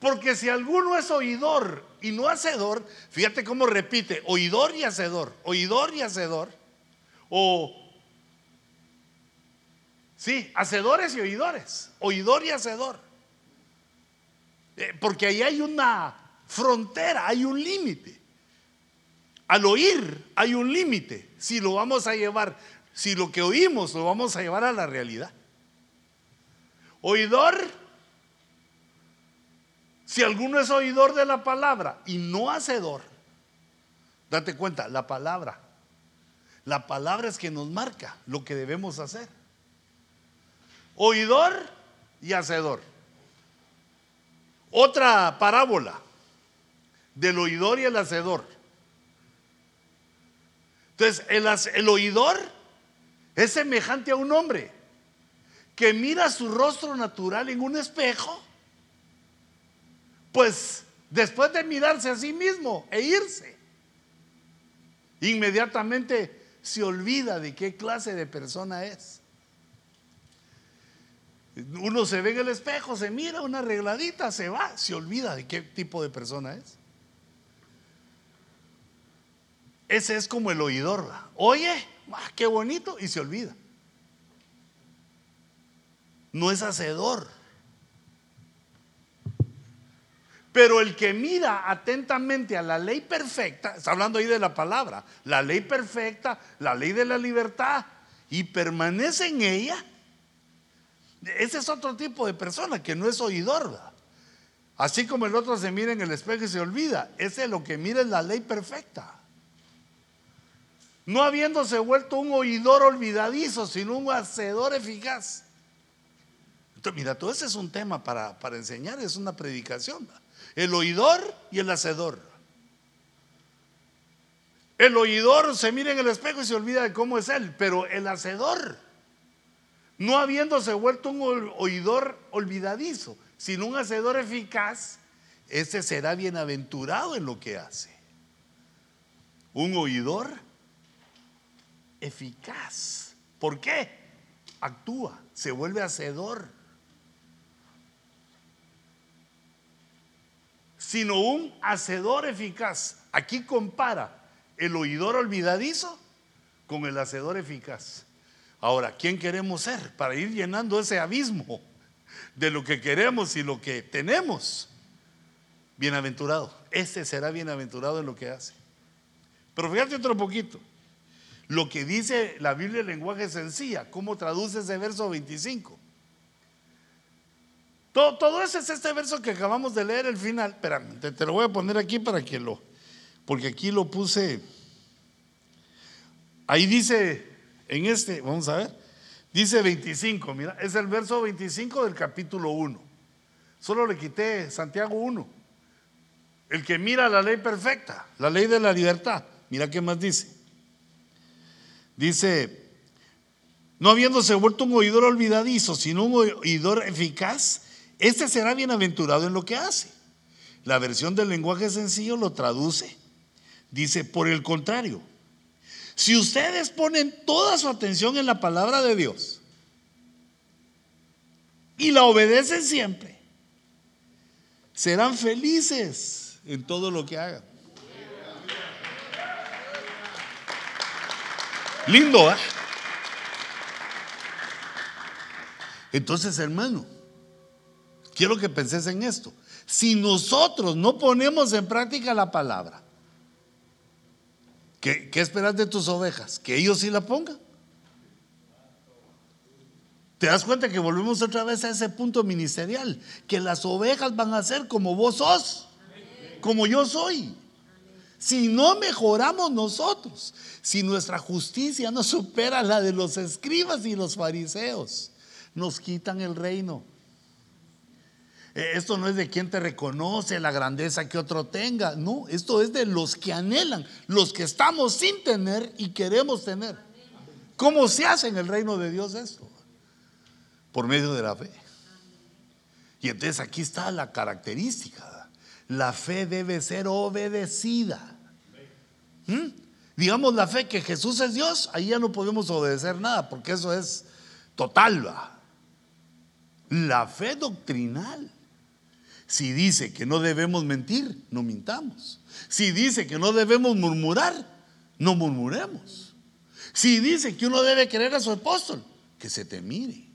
Porque si alguno es oidor y no hacedor, fíjate cómo repite, oidor y hacedor, oidor y hacedor, o Sí, hacedores y oidores. Oidor y hacedor. Eh, porque ahí hay una frontera, hay un límite. Al oír hay un límite. Si lo vamos a llevar, si lo que oímos lo vamos a llevar a la realidad. Oidor, si alguno es oidor de la palabra y no hacedor, date cuenta, la palabra, la palabra es que nos marca lo que debemos hacer oidor y hacedor. Otra parábola del oidor y el hacedor. Entonces, el, el, oidor es semejante a un hombre que mira su rostro natural en un espejo, pues después de mirarse a sí mismo e irse, inmediatamente se olvida de qué clase de persona es. Uno se ve en el espejo, se mira una arregladita, se va, se olvida de qué tipo de persona es. Ese es como el oidor. Oye, ah, qué bonito, y se olvida. No es hacedor. Pero el que mira atentamente a la ley perfecta, está hablando ahí de la palabra, la ley perfecta, la ley de la libertad, y permanece en ella, ese es otro tipo de persona que no es oidor. Así como el otro se mira en el espejo y se olvida. Ese es lo que mira es la ley perfecta. No habiéndose vuelto un oidor olvidadizo, sino un hacedor eficaz. Entonces, mira, todo ese es un tema para, para enseñar, es una predicación. El oidor y el hacedor. El oidor se mira en el espejo y se olvida de cómo es él, pero el hacedor no habiéndose vuelto un oidor olvidadizo, sino un hacedor eficaz, ese será bienaventurado en lo que hace. Un oidor eficaz. ¿Por qué? Actúa, se vuelve hacedor. Sino un hacedor eficaz. Aquí compara el oidor olvidadizo con el hacedor eficaz. Ahora, ¿quién queremos ser para ir llenando ese abismo de lo que queremos y lo que tenemos? Bienaventurado. Ese será bienaventurado en lo que hace. Pero fíjate otro poquito. Lo que dice la Biblia en lenguaje sencilla, ¿cómo traduce ese verso 25? Todo, todo ese es este verso que acabamos de leer, el final. Espérame, te, te lo voy a poner aquí para que lo, porque aquí lo puse. Ahí dice en este, vamos a ver, dice 25, mira, es el verso 25 del capítulo 1. Solo le quité Santiago 1. El que mira la ley perfecta, la ley de la libertad. Mira qué más dice. Dice, no habiéndose vuelto un oidor olvidadizo, sino un oidor eficaz, este será bienaventurado en lo que hace. La versión del lenguaje sencillo lo traduce. Dice, por el contrario, si ustedes ponen toda su atención en la palabra de Dios y la obedecen siempre, serán felices en todo lo que hagan. Lindo, ¿eh? Entonces, hermano, quiero que penses en esto. Si nosotros no ponemos en práctica la palabra, ¿qué, esperas de tus ovejas? ¿Que ellos sí la pongan? ¿Te das cuenta que volvemos otra vez a ese punto ministerial? Que las ovejas van a ser como vos sos, como yo soy. Si no mejoramos nosotros, si nuestra justicia no supera la de los escribas y los fariseos, nos quitan el reino. Eh, esto no es de quien te reconoce la grandeza que otro tenga, no, esto es de los que anhelan, los que estamos sin tener y queremos tener. ¿Cómo se hace en el reino de Dios esto? Por medio de la fe. Y entonces aquí está la característica la fe debe ser obedecida. ¿Mm? Digamos la fe que Jesús es Dios, ahí ya no podemos obedecer nada, porque eso es total. La fe doctrinal. Si dice que no debemos mentir, no mintamos. Si dice que no debemos murmurar, no murmuremos. Si dice que uno debe querer a su apóstol, que se te mire.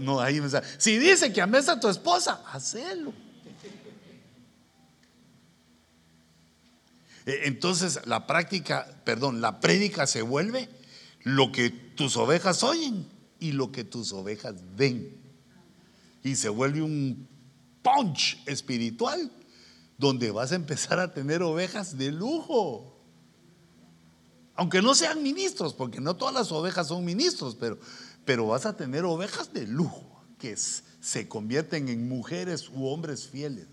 No, ahí Si dice que ames a tu esposa, hacelo. Eh, entonces la práctica, perdón, la prédica se vuelve lo que tus ovejas oyen y lo que tus ovejas ven. Y se vuelve un punch espiritual donde vas a empezar a tener ovejas de lujo. Aunque no sean ministros, porque no todas las ovejas son ministros, pero, pero vas a tener ovejas de lujo que se convierten en mujeres u hombres fieles.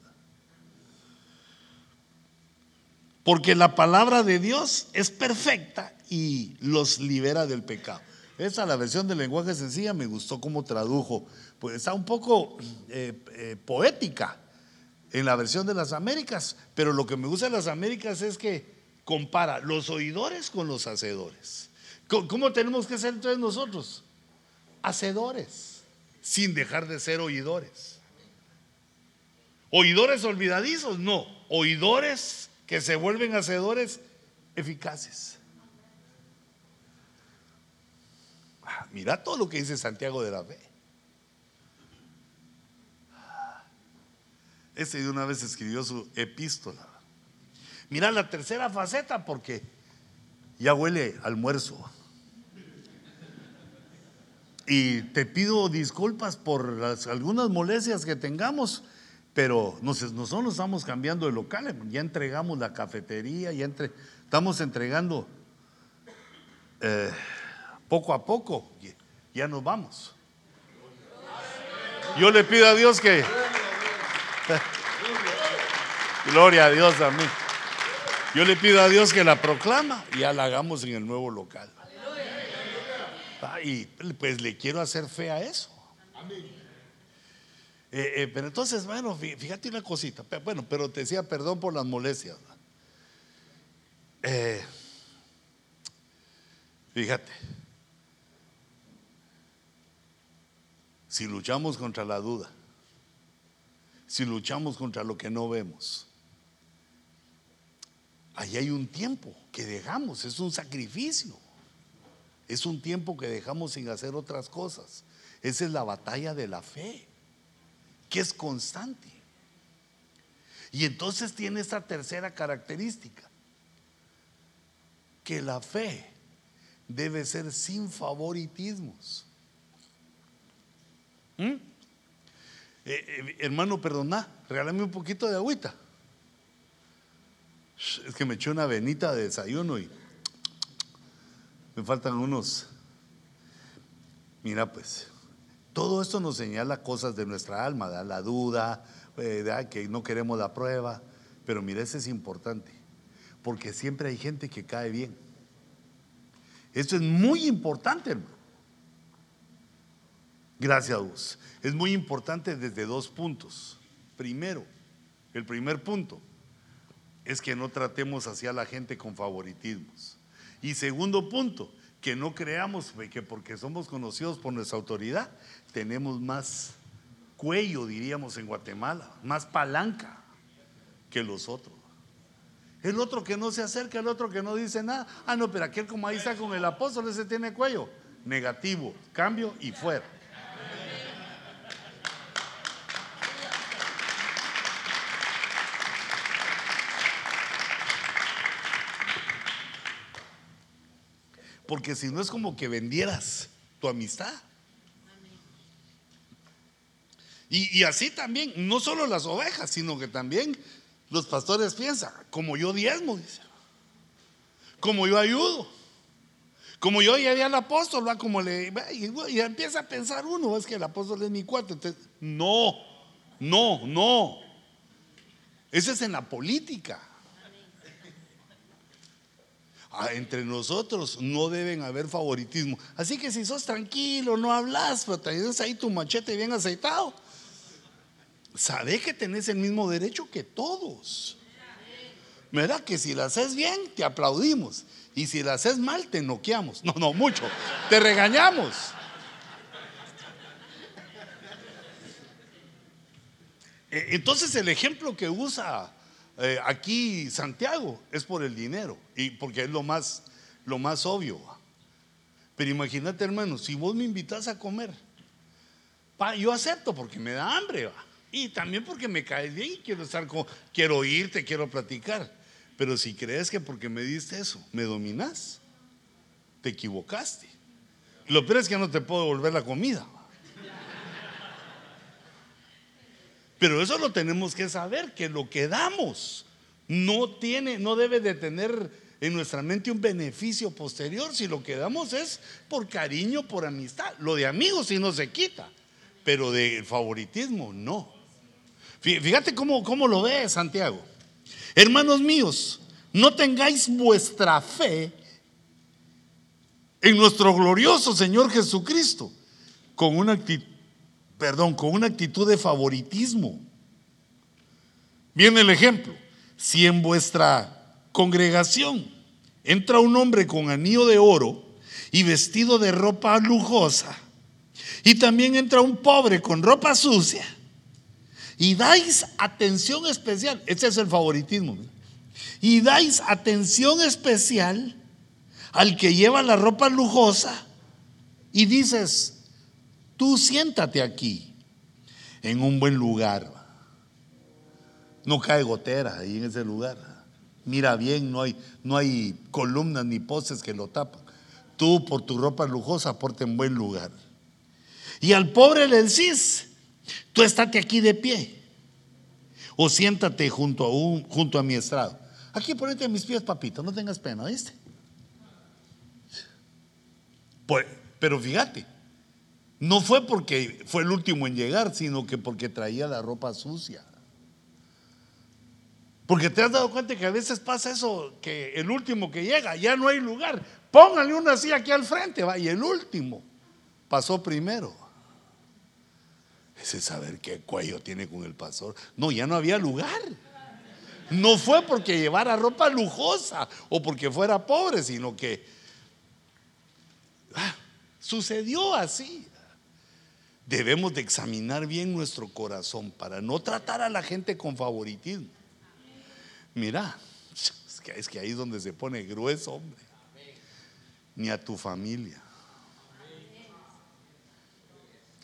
Porque la palabra de Dios es perfecta y los libera del pecado. Esa, la versión del lenguaje sencilla, me gustó cómo tradujo. Pues está un poco eh, eh, poética en la versión de las Américas, pero lo que me gusta de las Américas es que compara los oidores con los hacedores. ¿Cómo tenemos que ser entonces nosotros? Hacedores, sin dejar de ser oidores. ¿Oidores olvidadizos? No, oidores que se vuelven hacedores eficaces. Mira todo lo que dice Santiago de la fe. Ese de una vez escribió su epístola. Mira la tercera faceta porque ya huele almuerzo. Y te pido disculpas por las, algunas molestias que tengamos pero nosotros nos estamos cambiando de local, ya entregamos la cafetería, ya estamos entregando eh, poco a poco, ya nos vamos. Yo le pido a Dios que... Gloria a Dios a mí. Yo le pido a Dios que la proclama y ya la hagamos en el nuevo local. y pues le quiero hacer fe a eso. Eh, eh, pero entonces, bueno, fíjate una cosita. Bueno, pero te decía perdón por las molestias. Eh, fíjate. Si luchamos contra la duda, si luchamos contra lo que no vemos, ahí hay un tiempo que dejamos, es un sacrificio. Es un tiempo que dejamos sin hacer otras cosas. Esa es la batalla de la fe que es constante. Y entonces tiene esta tercera característica, que la fe debe ser sin favoritismos. ¿Mm? Eh, eh, hermano, perdona, regálame un poquito de agüita. Es que me eché una venita de desayuno y me faltan unos. Mira, pues, todo esto nos señala cosas de nuestra alma, la duda, eh, que no queremos la prueba. Pero mire, eso es importante, porque siempre hay gente que cae bien. Esto es muy importante, hermano. Gracias a vos. Es muy importante desde dos puntos. Primero, el primer punto es que no tratemos hacia la gente con favoritismos. Y segundo punto, que no creamos que porque somos conocidos por nuestra autoridad, tenemos más cuello, diríamos en Guatemala, más palanca que los otros. El otro que no se acerca, el otro que no dice nada. Ah, no, pero aquel como ahí está con el apóstol, ese tiene cuello. Negativo, cambio y fuera. Porque si no es como que vendieras tu amistad. Y, y, así también, no solo las ovejas, sino que también los pastores piensan, como yo diezmo, dice, como yo ayudo, como yo ya al apóstol, va como le, y, empieza a pensar uno, es que el apóstol es mi cuarto, no, no, no, ese es en la política. Entre nosotros no deben haber favoritismo. Así que si sos tranquilo, no hablas, pero tienes ahí tu machete bien aceitado, sabe que tenés el mismo derecho que todos. ¿Verdad? Que si la haces bien, te aplaudimos. Y si la haces mal, te noqueamos. No, no, mucho. Te regañamos. E, entonces el ejemplo que usa eh, aquí Santiago es por el dinero y porque es lo más, lo más obvio. Pero imagínate, hermano, si vos me invitas a comer, yo acepto porque me da hambre, y también porque me caes bien y quiero estar con, quiero quiero platicar. Pero si crees que porque me diste eso, me dominas, te equivocaste. Lo peor es que no te puedo devolver la comida. Pero eso lo tenemos que saber, que lo que damos no tiene, no debe de tener en nuestra mente un beneficio posterior. Si lo que damos es por cariño, por amistad. Lo de amigos sí no se quita, pero de favoritismo no. Fíjate cómo, cómo lo ve Santiago. Hermanos míos, no tengáis vuestra fe en nuestro glorioso Señor Jesucristo con una actitud perdón, con una actitud de favoritismo. Viene el ejemplo. Si en vuestra congregación entra un hombre con anillo de oro y vestido de ropa lujosa, y también entra un pobre con ropa sucia, y dais atención especial, este es el favoritismo, y dais atención especial al que lleva la ropa lujosa, y dices, Tú siéntate aquí, en un buen lugar. No cae gotera ahí en ese lugar. Mira bien, no hay, no hay columnas ni postes que lo tapan. Tú por tu ropa lujosa ponte en buen lugar. Y al pobre le decís, tú estate aquí de pie. O siéntate junto a, un, junto a mi estrado. Aquí ponete mis pies, papito, no tengas pena, ¿viste? Pues, pero fíjate, no fue porque fue el último en llegar, sino que porque traía la ropa sucia. Porque te has dado cuenta que a veces pasa eso, que el último que llega, ya no hay lugar. Póngale una así aquí al frente, va, y el último pasó primero. Ese saber qué cuello tiene con el pastor. No, ya no había lugar. No fue porque llevara ropa lujosa o porque fuera pobre, sino que ah, sucedió así debemos de examinar bien nuestro corazón para no tratar a la gente con favoritismo. Mira, es que, ahí es donde se pone grueso, hombre. Ni a tu familia.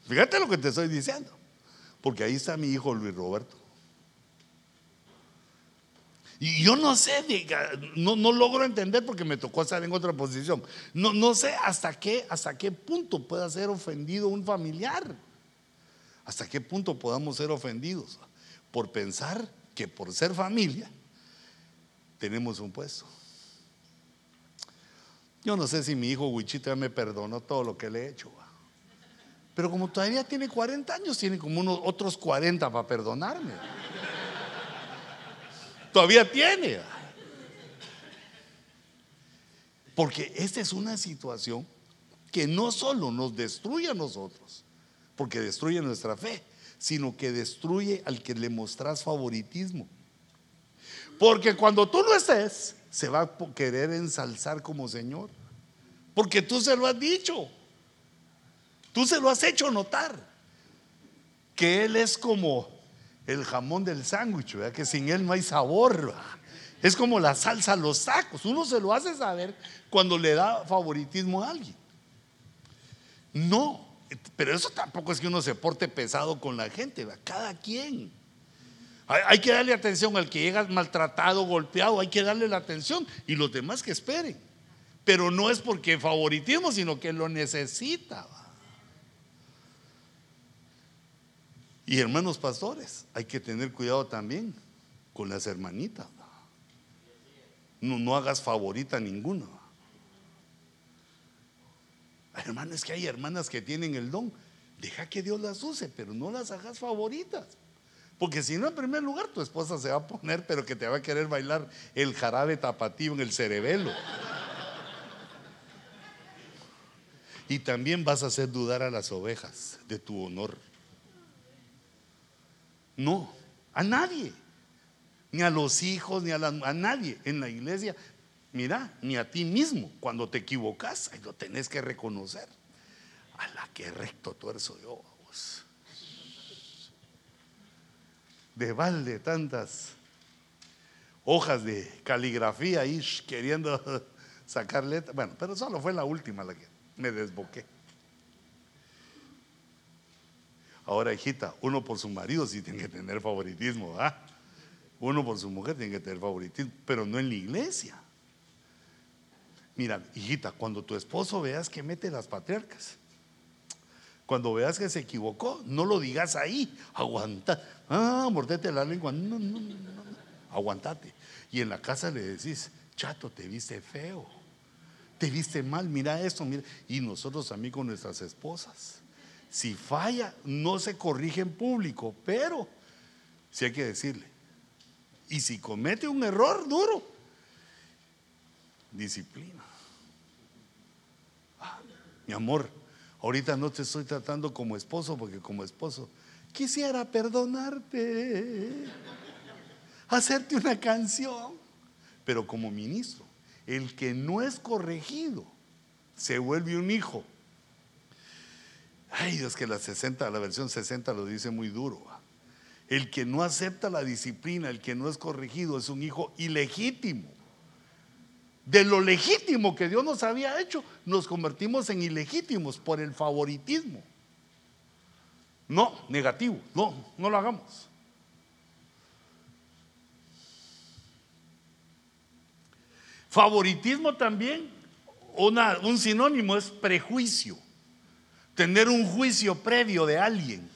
Fíjate lo que te estoy diciendo. Porque ahí está mi hijo Luis Roberto. Y yo no sé, no, logro entender porque me tocó estar en otra posición. No, sé hasta qué, hasta qué punto pueda ser ofendido un familiar. Hasta qué punto podamos ser ofendidos por pensar que por ser familia tenemos un puesto. Yo no sé si mi hijo Wichita me perdonó todo lo que le he hecho. Pero como todavía tiene 40 años, tiene como unos otros 40 para perdonarme. Todavía tiene. Porque esta es una situación que no solo nos destruye a nosotros, porque destruye nuestra fe, sino que destruye al que le mostras favoritismo. Porque cuando tú no estés, se va a querer ensalzar como Señor. Porque tú se lo has dicho. Tú se lo has hecho notar. Que Él es como el jamón del sándwich, que sin él no hay sabor. Es como la salsa a los tacos. Uno se lo hace saber cuando le da favoritismo a alguien. No, pero eso tampoco es que uno se porte pesado con la gente, cada quien. Hay, que darle atención al que llega maltratado, golpeado, hay que darle la atención y los demás que esperen. Pero no es porque favoritismo, sino que lo necesita. Y hermanos pastores, hay que tener cuidado también con las hermanitas. No, no hagas favorita ninguna. Hermanos, es que hay hermanas que tienen el don. Deja que Dios las use, pero no las hagas favoritas. Porque si no, en primer lugar, tu esposa se va a poner, pero que te va a querer bailar el jarabe tapatío en el cerebelo. Y también vas a hacer dudar a las ovejas de tu honor. No, a nadie. Ni a los hijos, ni a, a nadie. En la iglesia, mira, ni a ti mismo. Cuando te equivocas, ahí lo tenés que reconocer. A la que recto tuerzo yo. De balde tantas hojas de caligrafía ahí queriendo sacar letras. Bueno, pero solo fue la última la que me desboqué. Ahora, hijita, uno por su marido sí tiene que tener favoritismo, ¿ah? Uno por su mujer tiene que tener favoritismo, pero no en la iglesia. Mira, hijita, cuando tu esposo veas que mete las patriarcas, cuando veas que se equivocó, no lo digas ahí, aguanta. Ah, mordete la lengua. No, no, no, no. Aguantate. Y en la casa le decís, chato, te viste feo. Te viste mal, mira esto, mira. Y nosotros también con nuestras esposas. Si falla, no se corrige en público, pero sí hay que decirle. Y si comete un error duro, disciplina. Ah, mi amor, ahorita no te estoy tratando como esposo, porque como esposo quisiera perdonarte, hacerte una canción, pero como ministro, el que no es corregido se vuelve un hijo Ay, es que la 60, la versión 60 lo dice muy duro. El que no acepta la disciplina, el que no es corregido, es un hijo ilegítimo. De lo legítimo que Dios nos había hecho, nos convertimos en ilegítimos por el favoritismo. No, negativo, no, no lo hagamos. Favoritismo también, un sinónimo es prejuicio tener un juicio previo de alguien,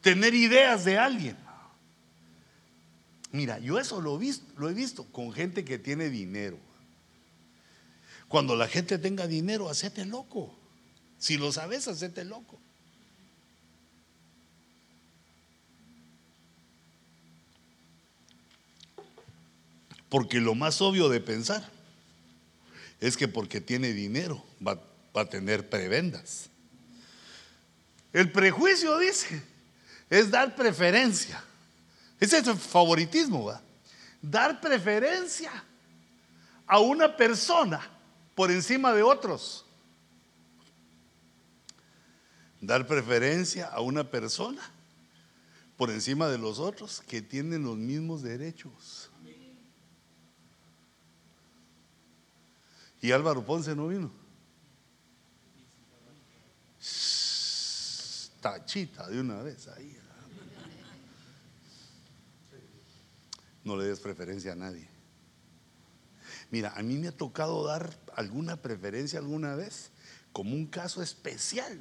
tener ideas de alguien. Mira, yo eso lo, visto, lo he visto con gente que tiene dinero. Cuando la gente tenga dinero, hacete loco. Si lo sabes, hacete loco. Porque lo más obvio de pensar es que porque tiene dinero va va a tener prebendas. El prejuicio dice, es dar preferencia. Ese es el favoritismo, ¿va? Dar preferencia a una persona por encima de otros. Dar preferencia a una persona por encima de los otros que tienen los mismos derechos. Y Álvaro Ponce no vino. Tachita de una vez ahí. No le des preferencia a nadie. Mira, a mí me ha tocado dar alguna preferencia alguna vez, como un caso especial,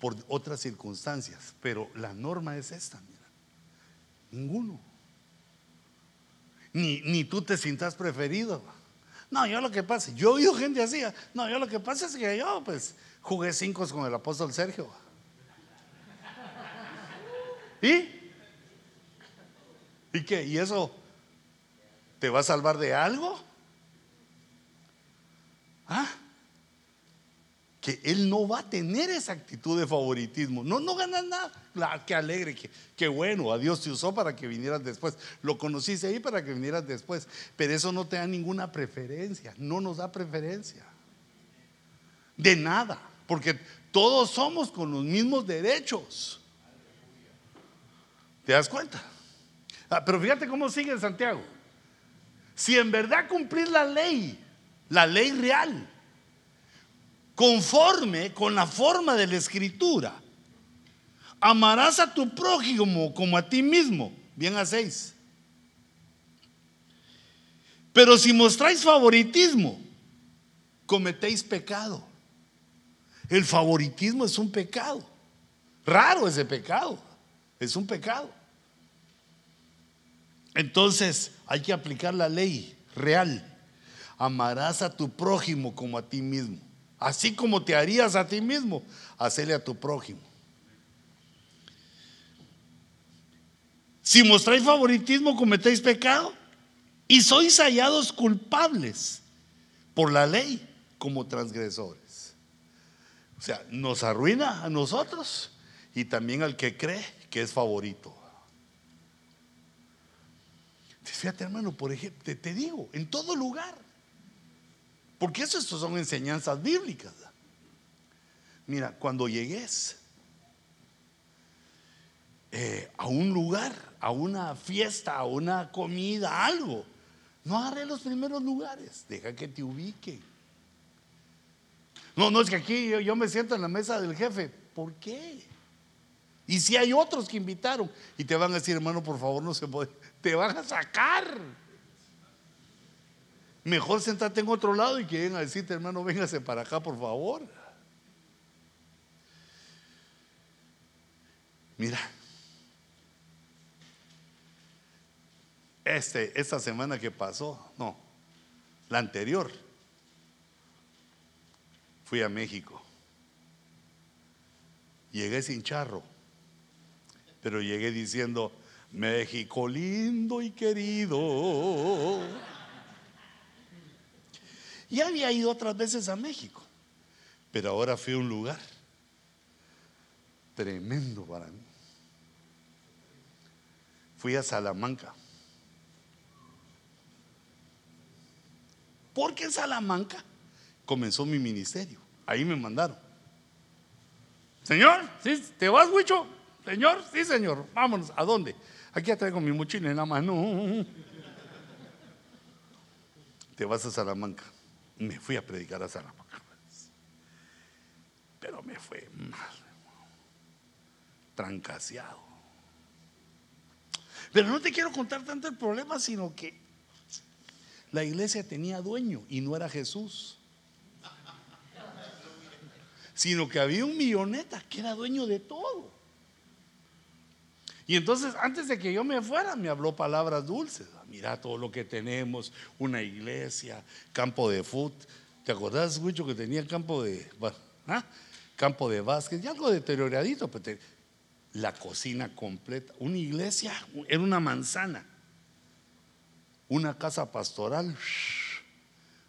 por otras circunstancias, pero la norma es esta, mira. Ninguno. Ni, ni tú te sientas preferido. No, yo lo que pasa, yo he gente así, no, yo lo que pasa es que yo pues jugué cinco con el apóstol Sergio. ¿Y? ¿Y qué? ¿Y eso te va a salvar de algo? ¿Ah? Que él no va a tener esa actitud de favoritismo. No, no ganas nada. La, qué alegre, qué, bueno. A Dios te usó para que vinieras después. Lo conociste ahí para que vinieras después. Pero eso no te da ninguna preferencia. No nos da preferencia. De nada. Porque todos somos con los mismos derechos. ¿Te das cuenta? Ah, pero fíjate cómo sigue Santiago. Si en verdad cumplís la ley, la ley real, conforme con la forma de la escritura, amarás a tu prójimo como a ti mismo. Bien hacéis. Pero si mostráis favoritismo, cometéis pecado. El favoritismo es un pecado. Raro ese pecado. Es un pecado. Entonces hay que aplicar la ley real. Amarás a tu prójimo como a ti mismo. Así como te harías a ti mismo, hacerle a tu prójimo. Si mostráis favoritismo, cometéis pecado y sois hallados culpables por la ley como transgresores. O sea, nos arruina a nosotros y también al que cree que es favorito. Fíjate, hermano, por ejemplo, te, digo, en todo lugar. Porque eso son enseñanzas bíblicas. Mira, cuando llegues eh, a un lugar, a una fiesta, a una comida, algo, no agarre los primeros lugares, deja que te ubiquen. No, no es que aquí yo, me siento en la mesa del jefe. ¿Por qué? Y si hay otros que invitaron y te van a decir, hermano, por favor, no se puede, te van a sacar. Mejor sentate en otro lado y que a decirte, hermano, véngase para acá, por favor. Mira, este, esta semana que pasó, no, la anterior, fui a México. Llegué sin charro, pero llegué diciendo, México lindo y querido. Y había ido otras veces a México, pero ahora fui a un lugar tremendo para mí. Fui a Salamanca. Porque en Salamanca comenzó mi ministerio. Ahí me mandaron. Señor, ¿sí? ¿te vas, Huicho? Señor, sí, señor. Vámonos. ¿A dónde? Aquí traigo mi mochila en la mano. Te vas a Salamanca. Me fui a predicar a Salamanca. Pero me fue mal. Trancaseado. Pero no te quiero contar tanto el problema, sino que la iglesia tenía dueño y no era Jesús sino que había un milloneta que era dueño de todo. Y entonces, antes de que yo me fuera, me habló palabras dulces. Mira todo lo que tenemos, una iglesia, campo de fútbol. ¿Te acordás, mucho que tenía campo de, ¿ah? campo de básquet? Y algo deterioradito, pero la cocina completa. Una iglesia era una manzana. Una casa pastoral.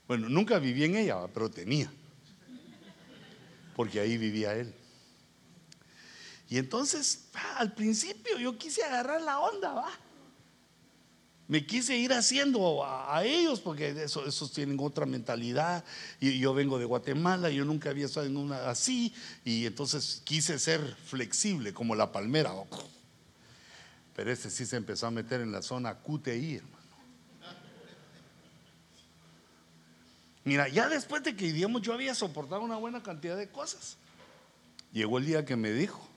Bueno, nunca viví en ella, pero tenía porque ahí vivía él. Y entonces, al principio yo quise agarrar la onda, va. Me quise ir haciendo a, ellos porque esos, tienen otra mentalidad. Y yo vengo de Guatemala, yo nunca había estado en una así. Y entonces quise ser flexible como la palmera. Pero ese sí se empezó a meter en la zona QTI, Mira, ya después de que digamos yo había soportado una buena cantidad de cosas, llegó el día que me dijo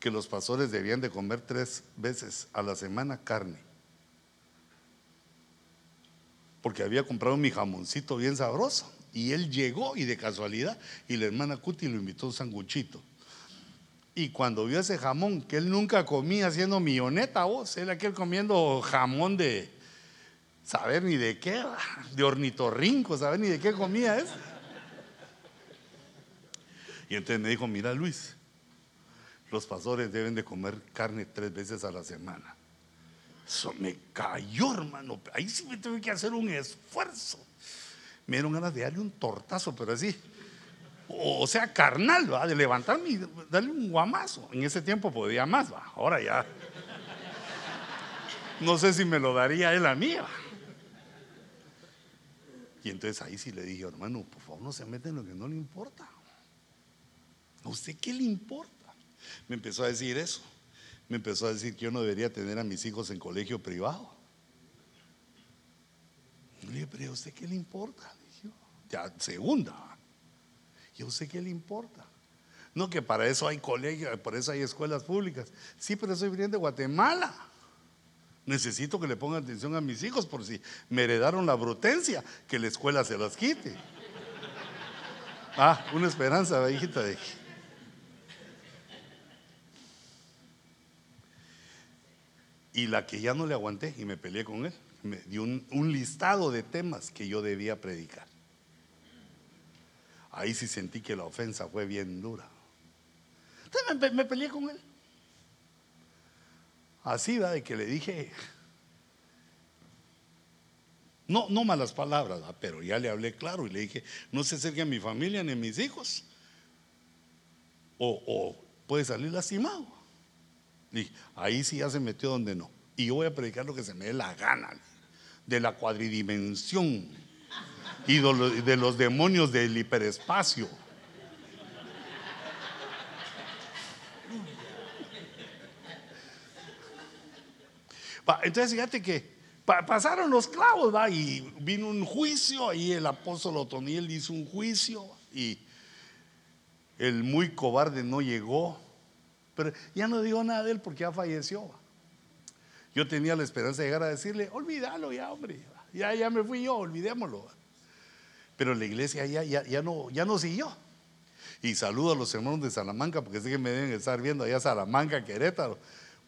que los pastores debían de comer tres veces a la semana carne. Porque había comprado mi jamoncito bien sabroso. Y él llegó y de casualidad, y la hermana Cuti lo invitó a un sanguchito. Y cuando vio ese jamón que él nunca comía haciendo milloneta, vos, él aquel comiendo jamón de, saber ni de qué, de ornitorrinco, saber ni de qué comía es. Y entonces me dijo, mira Luis, los pastores deben de comer carne tres veces a la semana. Eso me cayó, hermano. Ahí sí me tuve que hacer un esfuerzo. Me dieron ganas de darle un tortazo, pero así. O sea, carnal, ¿va? de levantarme y darle un guamazo. En ese tiempo podía más, ¿va? ahora ya. No sé si me lo daría él a mí. ¿va? Y entonces ahí sí le dije, hermano, por favor no se mete en lo que no le importa. ¿A usted qué le importa? Me empezó a decir eso. Me empezó a decir que yo no debería tener a mis hijos en colegio privado. Le dije, pero ¿a usted qué le importa? dije, ya, segunda. ¿Y a usted qué le importa? No, que para eso hay colegios, por eso hay escuelas públicas. Sí, pero soy viniendo de Guatemala. Necesito que le pongan atención a mis hijos por si me heredaron la brutencia, que la escuela se las quite. Ah, una esperanza, hijita. De... Y la que ya no le aguanté y me peleé con él, me dio un, listado de temas que yo debía predicar. Ahí sí sentí que la ofensa fue bien dura. Entonces me, peleé con él. Así va, de que le dije, no, no malas palabras, pero ya le hablé claro y le dije, no se acerque a mi familia ni a mis hijos. O, o puede salir lastimado. Y ahí sí ya se metió donde no. Y yo voy a predicar lo que se me dé la gana de la cuadridimensión y de los demonios del hiperespacio. Entonces fíjate que pasaron los clavos, ¿va? Y vino un juicio, ahí el apóstol Otoniel hizo un juicio y el muy cobarde no llegó, pero ya no digo nada de él porque ya falleció. Yo tenía la esperanza de llegar a decirle, olvídalo ya, hombre, ya, ya me fui yo, olvidémoslo. Pero la iglesia ya, ya, ya, no, ya no siguió. Y saludo a los hermanos de Salamanca, porque sé que me deben estar viendo allá Salamanca, Querétaro,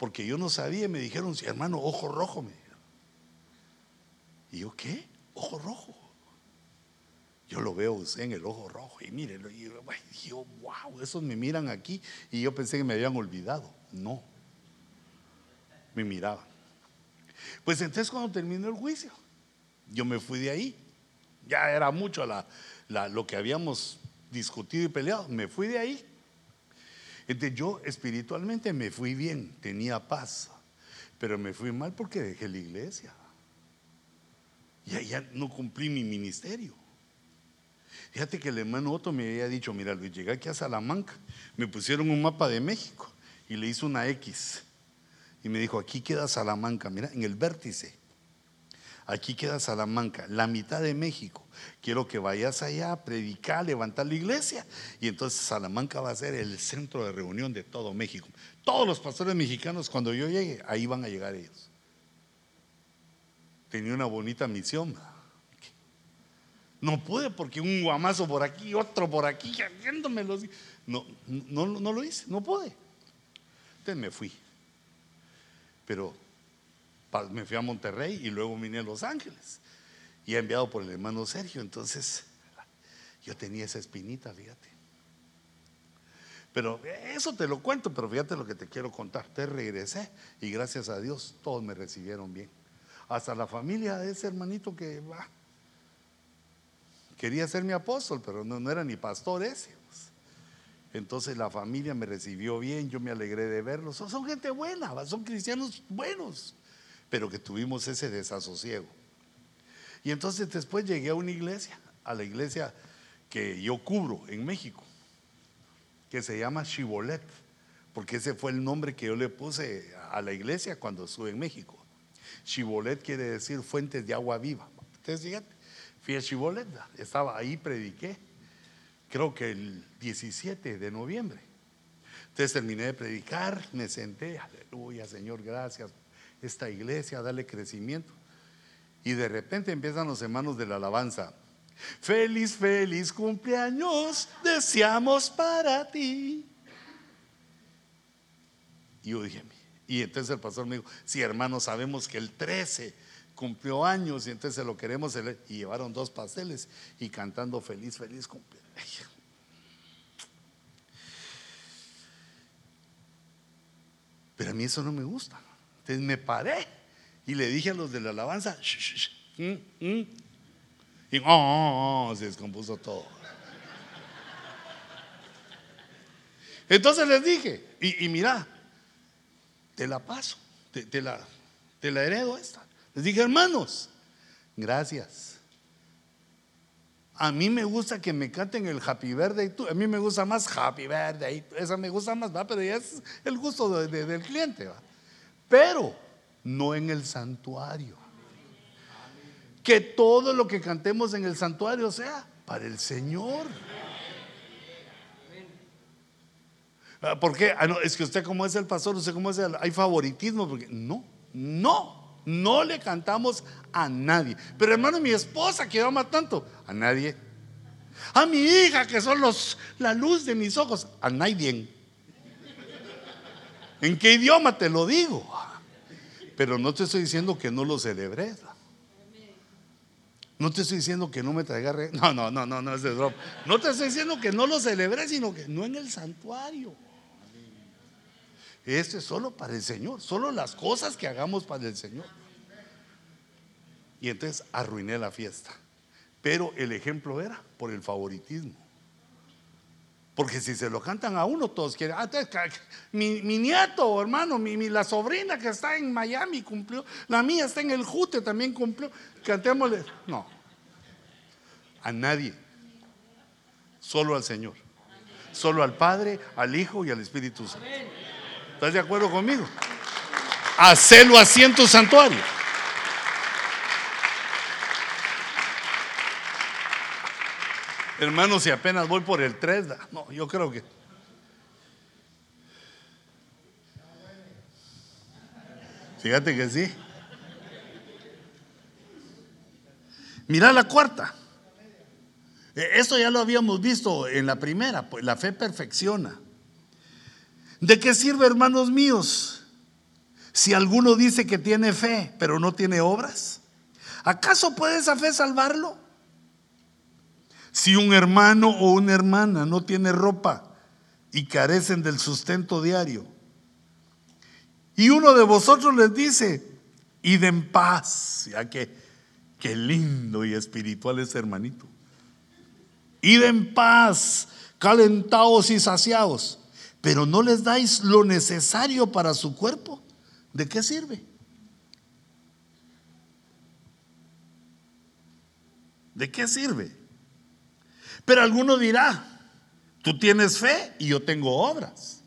porque yo no sabía, me dijeron, hermano, ojo rojo, me ¿Y yo qué? Ojo rojo. Yo lo veo usted en el ojo rojo y mírenlo. Y yo, wow, esos me miran aquí y yo pensé que me habían olvidado. No, me miraban. Pues entonces cuando terminó el juicio, yo me fui de ahí. Ya era mucho lo que habíamos discutido y peleado. Me fui de ahí. Entonces yo espiritualmente me fui bien, tenía paz, pero me fui mal porque dejé la iglesia ya, ya no cumplí mi ministerio. Fíjate que el hermano Otto me había dicho, mira Luis, llegué aquí a Salamanca, me pusieron un mapa de México y le hizo una X. Y me dijo, aquí queda Salamanca, mira, en el vértice. Aquí queda Salamanca, la mitad de México. Quiero que vayas allá a predicar, levantar la iglesia. Y entonces Salamanca va a ser el centro de reunión de todo México. Todos los pastores mexicanos, cuando yo llegue, ahí van a llegar ellos tenía una bonita misión. No pude porque un guamazo por aquí, otro por aquí, haciéndomelo. No, no, no lo hice, no pude. Entonces me fui. Pero me fui a Monterrey y luego vine a Los Ángeles. Y enviado por el hermano Sergio. Entonces yo tenía esa espinita, fíjate. Pero eso te lo cuento, pero fíjate lo que te quiero contar. Te regresé y gracias a Dios todos me recibieron bien hasta la familia de ese hermanito que va. Quería ser mi apóstol, pero no, era ni pastor ese. Pues. Entonces la familia me recibió bien, yo me alegré de verlos. Son, gente buena, son cristianos buenos, pero que tuvimos ese desasosiego. Y entonces después llegué a una iglesia, a la iglesia que yo cubro en México, que se llama Chibolet, porque ese fue el nombre que yo le puse a la iglesia cuando estuve en México. Chibolet quiere decir fuentes de agua viva. Ustedes fíjate, fui a Chibolet, estaba ahí, prediqué, creo que el 17 de noviembre. Entonces terminé de predicar, me senté, aleluya, Señor, gracias, esta iglesia, dale crecimiento. Y de repente empiezan los hermanos de la alabanza. Feliz, feliz cumpleaños, deseamos para ti. Y yo dije, y entonces el pastor me dijo, sí hermano, sabemos que el 13 cumplió años y entonces lo queremos y llevaron dos pasteles y cantando feliz, feliz cumpleaños. Pero a mí eso no me gusta. Entonces me paré y le dije a los de la alabanza, mm, mm". y oh, oh, oh, se descompuso todo. Entonces les dije, y, mira, te la paso, te, la, te la heredo esta. Les dije, hermanos, gracias. A mí me gusta que me canten el Happy Verde y tú, a mí me gusta más Happy Verde, esa me gusta más, ¿va? pero ya es el gusto del cliente. ¿va? Pero no en el santuario. Que todo lo que cantemos en el santuario sea para el Señor. Ah, ¿Por qué? Ah, es que usted como es el pastor, usted como es el, hay favoritismo, porque no, no, no le cantamos a nadie. Pero hermano, mi esposa que ama tanto, a nadie. A mi hija, que son los, la luz de mis ojos. A nadie. ¿En qué idioma te lo digo? Pero no te estoy diciendo que no lo celebres. No te estoy diciendo que no me traiga No, no, no, no, no es de drop. No te estoy diciendo que no lo celebré, sino que no en el santuario. Esto es solo para el Señor, solo las cosas que hagamos para el Señor. Y entonces arruiné la fiesta. Pero el ejemplo era por el favoritismo. Porque si se lo cantan a uno, todos quieren. Ah, mi, nieto, hermano, mi, la sobrina que está en Miami cumplió. La mía está en el Jute, también cumplió. Cantémosle. No. A nadie. Solo al Señor. Solo al Padre, al Hijo y al Espíritu Santo. ¿Estás de acuerdo conmigo? Hacelo así en tu santuario. Hermano, si apenas voy por el 3, no, yo creo que. Fíjate que sí. Mira la cuarta. E, esto ya lo habíamos visto en la primera, pues la fe perfecciona. ¿De qué sirve, hermanos míos, si alguno dice que tiene fe, pero no tiene obras? ¿Acaso puede esa fe salvarlo? Si un hermano o una hermana no tiene ropa y carecen del sustento diario, y uno de vosotros les dice, id en paz, ya que qué lindo y espiritual es hermanito. Id en paz, calentados y saciados, pero no les dais lo necesario para su cuerpo. ¿De qué sirve? ¿De qué sirve? Pero alguno dirá, tú tienes fe y yo tengo obras.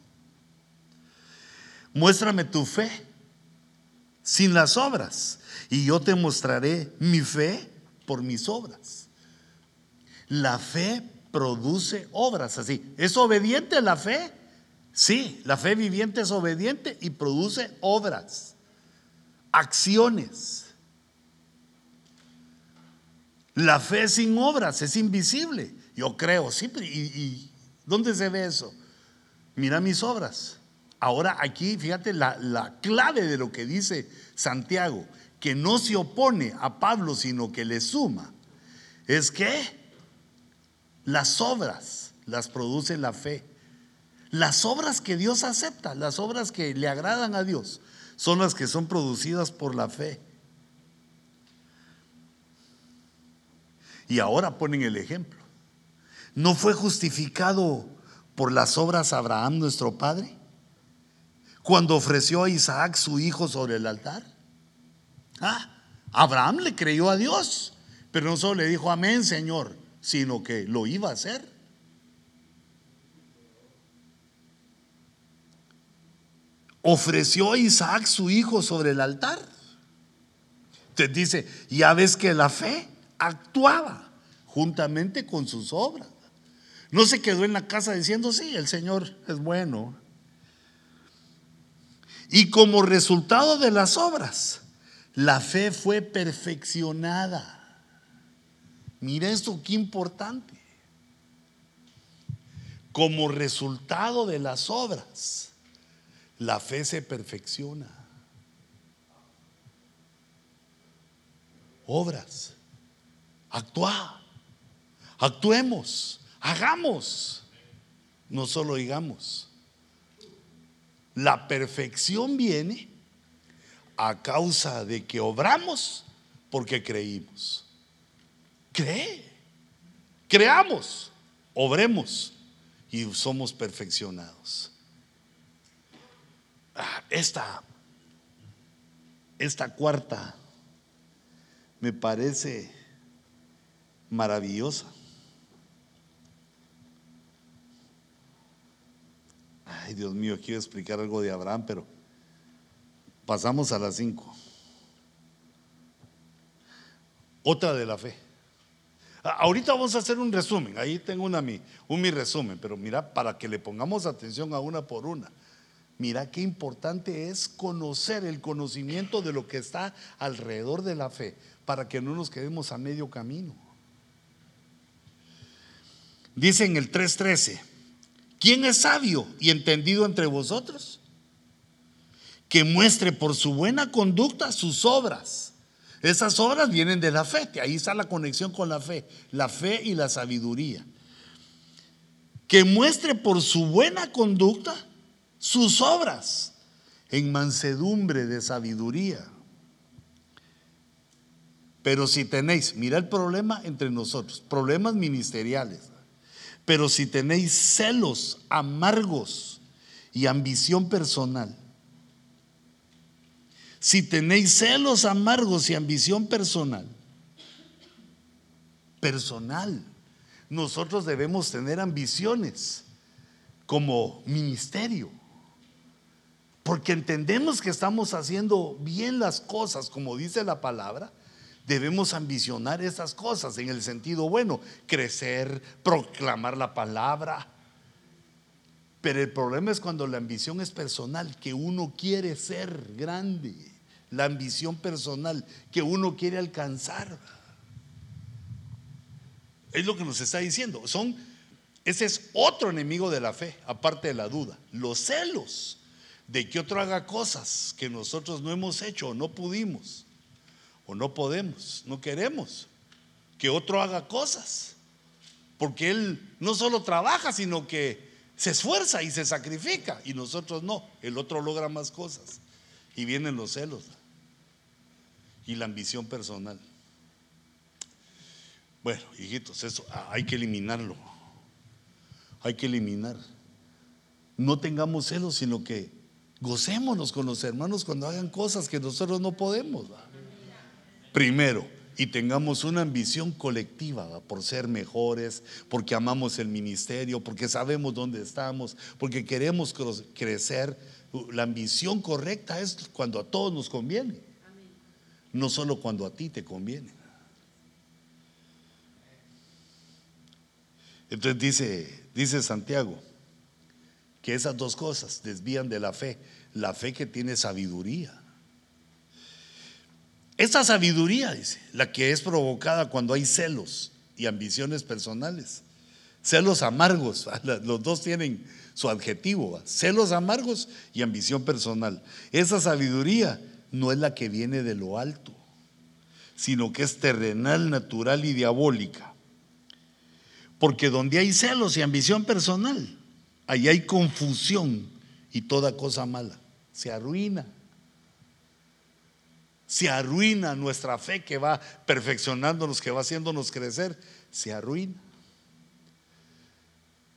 Muéstrame tu fe sin las obras y yo te mostraré mi fe por mis obras. La fe produce obras así. ¿Es obediente la fe? Sí, la fe viviente es obediente y produce obras, acciones. La fe sin obras es invisible. Yo creo, sí, ¿y, dónde se ve eso? Mira mis obras. Ahora aquí, fíjate la, la clave de lo que dice Santiago, que no se opone a Pablo, sino que le suma, es que las obras las produce la fe. Las obras que Dios acepta, las obras que le agradan a Dios, son las que son producidas por la fe. Y ahora ponen el ejemplo. ¿No fue justificado por las obras Abraham nuestro padre? Cuando ofreció a Isaac su hijo sobre el altar. Ah, Abraham le creyó a Dios, pero no solo le dijo amén, Señor, sino que lo iba a hacer. Ofreció a Isaac su hijo sobre el altar. Te dice, ya ves que la fe actuaba juntamente con sus obras. No se quedó en la casa diciendo, sí, el Señor es bueno. Y como resultado de las obras, la fe fue perfeccionada. Mira esto, qué importante. Como resultado de las obras, la fe se perfecciona. Obras. Actúa. Actuemos. Hagamos, no solo digamos. La perfección viene a causa de que obramos porque creímos. Cree, creamos, obremos y somos perfeccionados. Ah, esta, esta cuarta me parece maravillosa. Ay, Dios mío, quiero explicar algo de Abraham, pero pasamos a las cinco. Otra de la fe. Ahorita vamos a hacer un resumen. Ahí tengo una, un mi resumen, pero mira, para que le pongamos atención a una por una. Mira qué importante es conocer el conocimiento de lo que está alrededor de la fe, para que no nos quedemos a medio camino. Dice en el 3.13, ¿quién es sabio y entendido entre vosotros? Que muestre por su buena conducta sus obras. Esas obras vienen de la fe, ahí está la conexión con la fe, la fe y la sabiduría. Que muestre por su buena conducta sus obras en mansedumbre de sabiduría. Pero si tenéis, mira el problema entre nosotros, problemas ministeriales. Pero si tenéis celos amargos y ambición personal, si tenéis celos amargos y ambición personal, personal, nosotros debemos tener ambiciones como ministerio. Porque entendemos que estamos haciendo bien las cosas, como dice la palabra, debemos ambicionar esas cosas en el sentido bueno, crecer, proclamar la palabra. Pero el problema es cuando la ambición es personal, que uno quiere ser grande, la ambición personal que uno quiere alcanzar. Es lo que nos está diciendo. Son, ese es otro enemigo de la fe, aparte de la duda, los celos de que otro haga cosas que nosotros no hemos hecho o no pudimos o no podemos, no queremos que otro haga cosas. Porque Él no solo trabaja, sino que se esfuerza y se sacrifica. Y nosotros no. El otro logra más cosas. Y vienen los celos y la ambición personal. Bueno, hijitos, eso hay que eliminarlo. Hay que eliminar. No tengamos celos, sino que gocémonos con los hermanos cuando hagan cosas que nosotros no podemos primero y tengamos una ambición colectiva por ser mejores, porque amamos el ministerio, porque sabemos dónde estamos, porque queremos crecer. La ambición correcta es cuando a todos nos conviene, no solo cuando a ti te conviene. Entonces dice, dice Santiago que esas dos cosas desvían de la fe, la fe que tiene sabiduría esa sabiduría, dice, la que es provocada cuando hay celos y ambiciones personales. Celos amargos, los dos tienen su adjetivo, celos amargos y ambición personal. Esa sabiduría no es la que viene de lo alto, sino que es terrenal, natural y diabólica. Porque donde hay celos y ambición personal, ahí hay confusión y toda cosa mala. Se arruina se arruina nuestra fe que va perfeccionándonos, que va haciéndonos crecer, se arruina.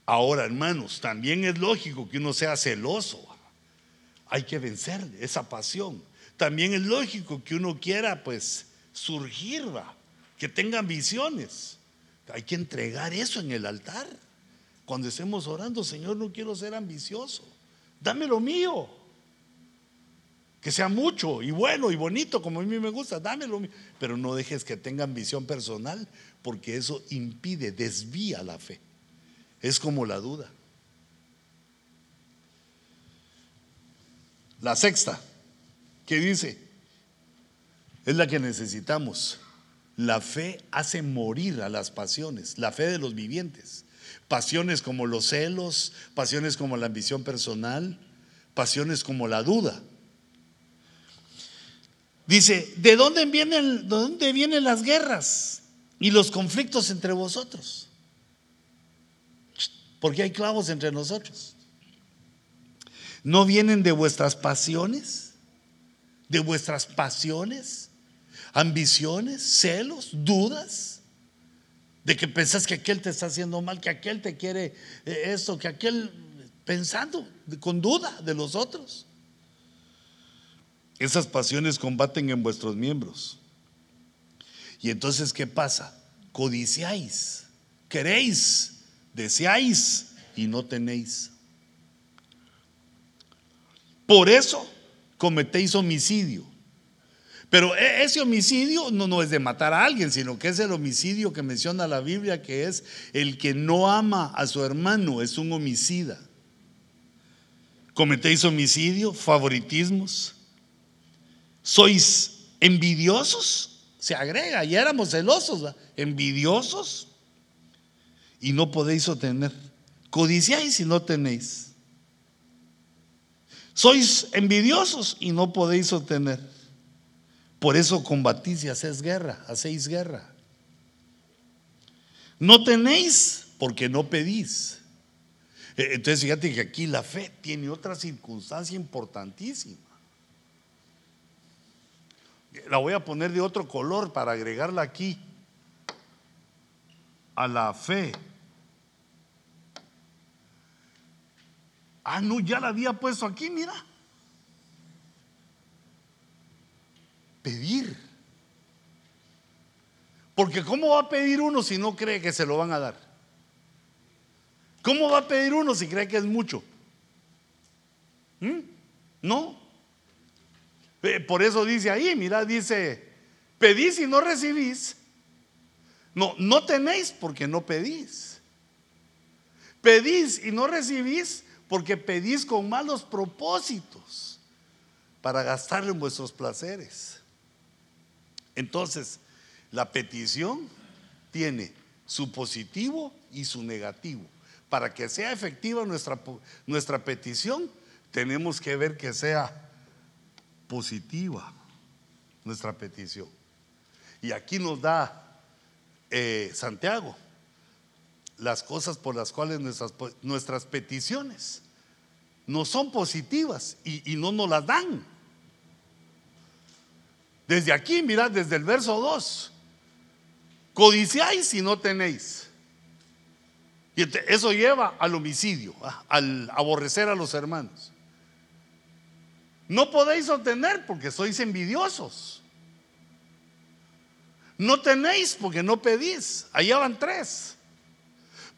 Ahora, hermanos, también es lógico que uno sea celoso. Hay que vencer esa pasión. También es lógico que uno quiera, pues, surgir, que tenga ambiciones. Hay que entregar eso en el altar. Cuando estemos orando, Señor, no quiero ser ambicioso. Dame lo mío que sea mucho y bueno y bonito como a mí me gusta, dámelo. Pero no dejes que tenga ambición personal porque eso impide, desvía la fe. Es como la duda. La sexta, ¿qué dice? Es la que necesitamos. La fe hace morir a las pasiones, la fe de los vivientes. Pasiones como los celos, pasiones como la ambición personal, pasiones como la duda. Dice, ¿de dónde vienen, de dónde vienen las guerras y los conflictos entre vosotros? Porque hay clavos entre nosotros. ¿No vienen de vuestras pasiones? ¿De vuestras pasiones? ¿Ambiciones? ¿Celos? ¿Dudas? De que pensás que aquel te está haciendo mal, que aquel te quiere eh, esto, que aquel pensando con duda de los otros. Esas pasiones combaten en vuestros miembros. Y entonces, ¿qué pasa? Codiciáis, queréis, deseáis y no tenéis. Por eso cometéis homicidio. Pero e, ese homicidio no, no es de matar a alguien, sino que es el homicidio que menciona la Biblia, que es el que no ama a su hermano, es un homicida. Cometéis homicidio, favoritismos, ¿Sois envidiosos? Se agrega, y éramos celosos, envidiosos, y no podéis obtener. Codiciáis y no tenéis. Sois envidiosos y no podéis obtener. Por eso combatís y hacéis guerra, hacéis guerra. No tenéis porque no pedís. E, entonces fíjate que aquí la fe tiene otra circunstancia importantísima. La voy a poner de otro color para agregarla aquí a la fe. Ah, no, ya la había puesto aquí, mira. Pedir. Porque ¿cómo va a pedir uno si no cree que se lo van a dar? ¿Cómo va a pedir uno si cree que es mucho? ¿Mm? No. Eh, por eso dice ahí, mira, dice, pedís y no recibís. No, no tenéis porque no pedís. Pedís y no recibís porque pedís con malos propósitos para gastarlo en vuestros placeres. Entonces, la petición tiene su positivo y su negativo. Para que sea efectiva nuestra, nuestra petición, tenemos que ver que sea positiva nuestra petición. Y aquí nos da eh, Santiago las cosas por las cuales nuestras, nuestras peticiones no son positivas y, no nos las dan. Desde aquí, mirad, desde el verso 2, codiciáis y no tenéis. Y eso lleva al homicidio, al aborrecer a los hermanos. No podéis obtener porque sois envidiosos. No tenéis porque no pedís. Allá van tres.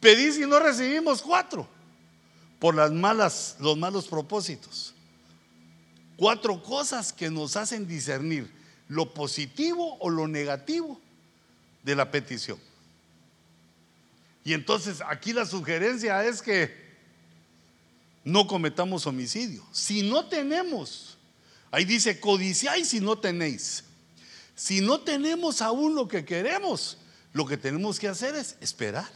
Pedís y no recibimos cuatro por las malas, los malos propósitos. Cuatro cosas que nos hacen discernir lo positivo o lo negativo de la petición. Y entonces aquí la sugerencia es que no cometamos homicidio. Si no tenemos, ahí dice, codiciáis si no tenéis. Si no tenemos aún lo que queremos, lo que tenemos que hacer es esperar.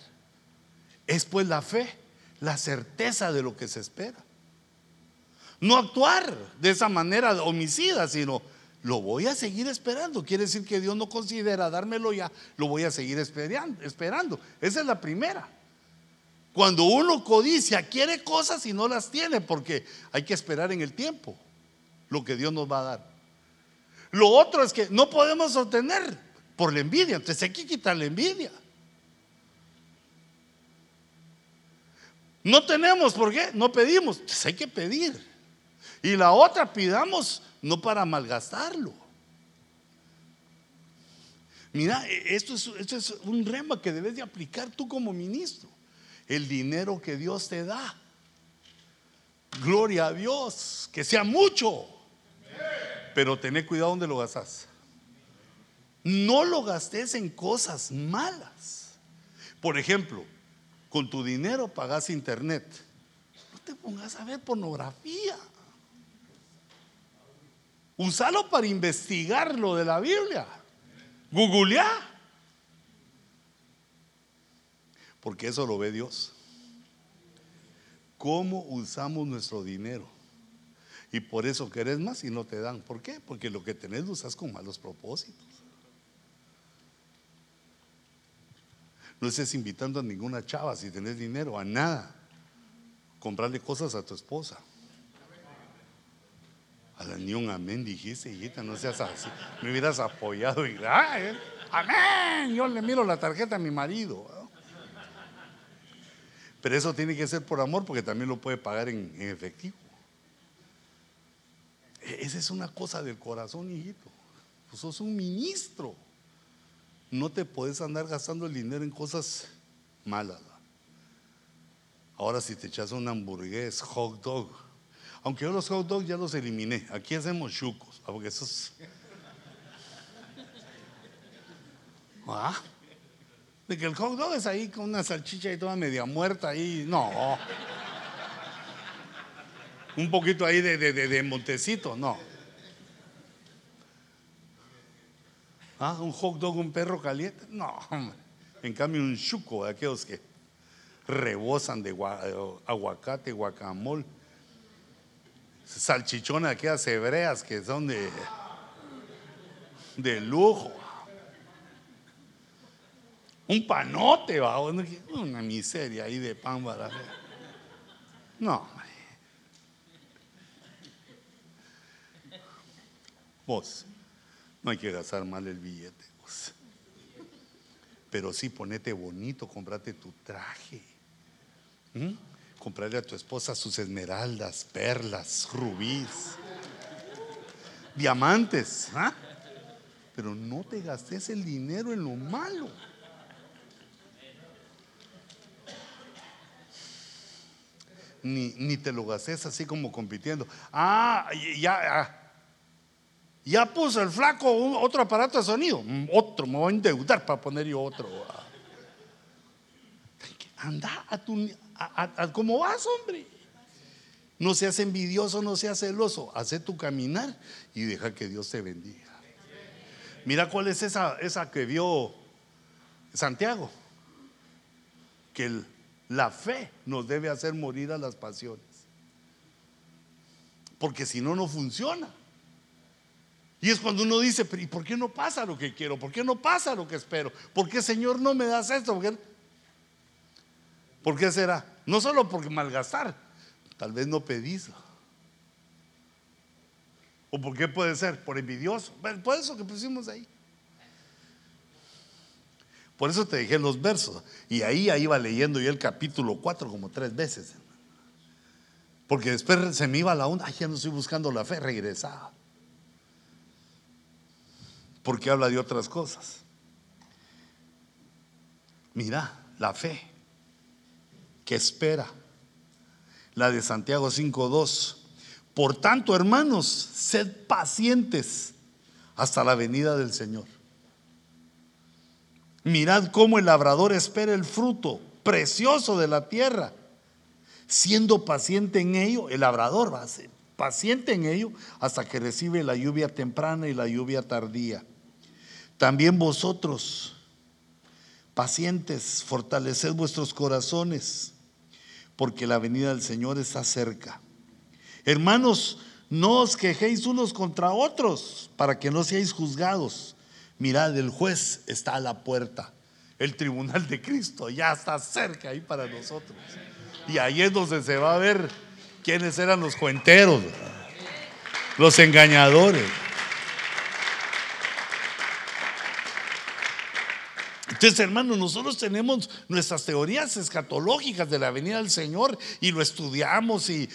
Es pues la fe, la certeza de lo que se espera. No actuar de esa manera homicida, sino lo voy a seguir esperando. Quiere decir que Dios no considera dármelo ya, lo voy a seguir esperando. Esa es la primera. Cuando uno codicia, quiere cosas y no las tiene porque hay que esperar en el tiempo lo que Dios nos va a dar. Lo otro es que no podemos obtener por la envidia. Entonces hay que quitar la envidia. No tenemos, ¿por qué? No pedimos. Entonces hay que pedir. Y la otra, pidamos no para malgastarlo. Mira, esto es, esto es un rema que debes de aplicar tú como ministro. El dinero que Dios te da. Gloria a Dios, que sea mucho. Pero tené cuidado donde lo gastas. No lo gastes en cosas malas. Por ejemplo, con tu dinero pagas internet. No te pongas a ver pornografía. Usalo para investigar lo de la Biblia. Googlea. Porque eso lo ve Dios. ¿Cómo usamos nuestro dinero? Y por eso querés más y no te dan. ¿Por qué? Porque lo que tenés lo usas con malos propósitos. No estés invitando a ninguna chava si tenés dinero, a nada. Comprarle cosas a tu esposa. A la ni un amén dijiste, hijita, no seas así. Me hubieras apoyado y, amén. Yo le miro la tarjeta a mi marido. Pero eso tiene que ser por amor porque también lo puede pagar en efectivo. Esa es una cosa del corazón, hijito. Pues sos un ministro. No te puedes andar gastando el dinero en cosas malas. Ahora si te echas un hamburgués, hot dog. Aunque yo los hot dogs ya los eliminé. Aquí hacemos chucos. Porque esos... ¿Ah? De que el hot dog es ahí con una salchicha y toda media muerta ahí. No un poquito ahí de, de, Montecito, no. Ah, un hot dog, un perro caliente, no, En cambio, un chuco de aquellos que rebosan de eh, aguacate, guacamole, salchichones aquellas hebreas que son de, de lujo. Un panote, va, una miseria ahí de pan para No, vos, no hay que gastar mal el billete, vos. Pero sí, ponete bonito, comprate tu traje. ¿Mm? Comprarle a tu esposa sus esmeraldas, perlas, rubíes, diamantes. ¿ah? Pero no te gastes el dinero en lo malo. Ni, te lo gastes así como compitiendo. Ah, ya, ah. ya puso el flaco otro aparato de sonido. Mm, otro, me voy a endeudar para poner yo otro. Ah. Anda a tu, ¿Cómo vas, hombre? No seas envidioso, no seas celoso. Hace tu caminar y deja que Dios te bendiga. Mira cuál es esa, esa que vio Santiago. Que la fe nos debe hacer morir a las pasiones. Porque si no, no funciona. Y es cuando uno dice, ¿y por qué no pasa lo que quiero? ¿Por qué no pasa lo que espero? ¿Por qué Señor no me das esto? ¿Por qué, ¿Por qué será? No solo por malgastar, tal vez no pedís. ¿O por qué puede ser? Por envidioso. Por eso que pusimos ahí. Por eso te dejé los versos. Y ahí, iba leyendo yo el capítulo 4 como tres veces. Porque después se me iba la onda. Ay, ya no estoy buscando la fe. Regresaba. Porque habla de otras cosas. Mira, la fe que espera. La de Santiago 5.2. Por tanto, hermanos, sed pacientes hasta la venida del Señor. Mirad cómo el labrador espera el fruto precioso de la tierra, siendo paciente en ello, el labrador va a ser paciente en ello hasta que recibe la lluvia temprana y la lluvia tardía. También vosotros, pacientes, fortaleced vuestros corazones porque la venida del Señor está cerca. Hermanos, no os quejéis unos contra otros para que no seáis juzgados. Mirad, el juez está a la puerta. El tribunal de Cristo ya está cerca ahí para nosotros. Y ahí es donde se va a ver quiénes eran los cuenteros, los engañadores. Entonces, hermanos, nosotros tenemos nuestras teorías escatológicas de la venida del Señor y lo estudiamos y,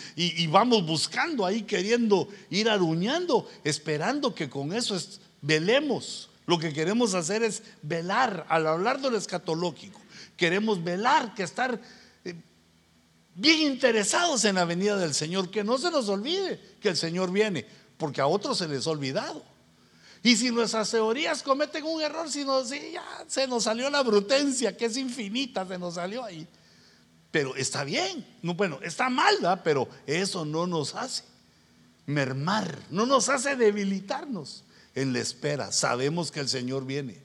vamos buscando ahí, queriendo ir aruñando, esperando que con eso velemos. Lo que queremos hacer es velar, al hablar de lo escatológico, queremos velar, que estar eh, bien interesados en la venida del Señor, que no se nos olvide que el Señor viene, porque a otros se les ha olvidado. Y si nuestras teorías cometen un error, si, ya se nos salió la brutencia, que es infinita, se nos salió ahí. Pero está bien, no, bueno, está mal, pero eso no nos hace mermar, no nos hace debilitarnos en la espera. Sabemos que el Señor viene.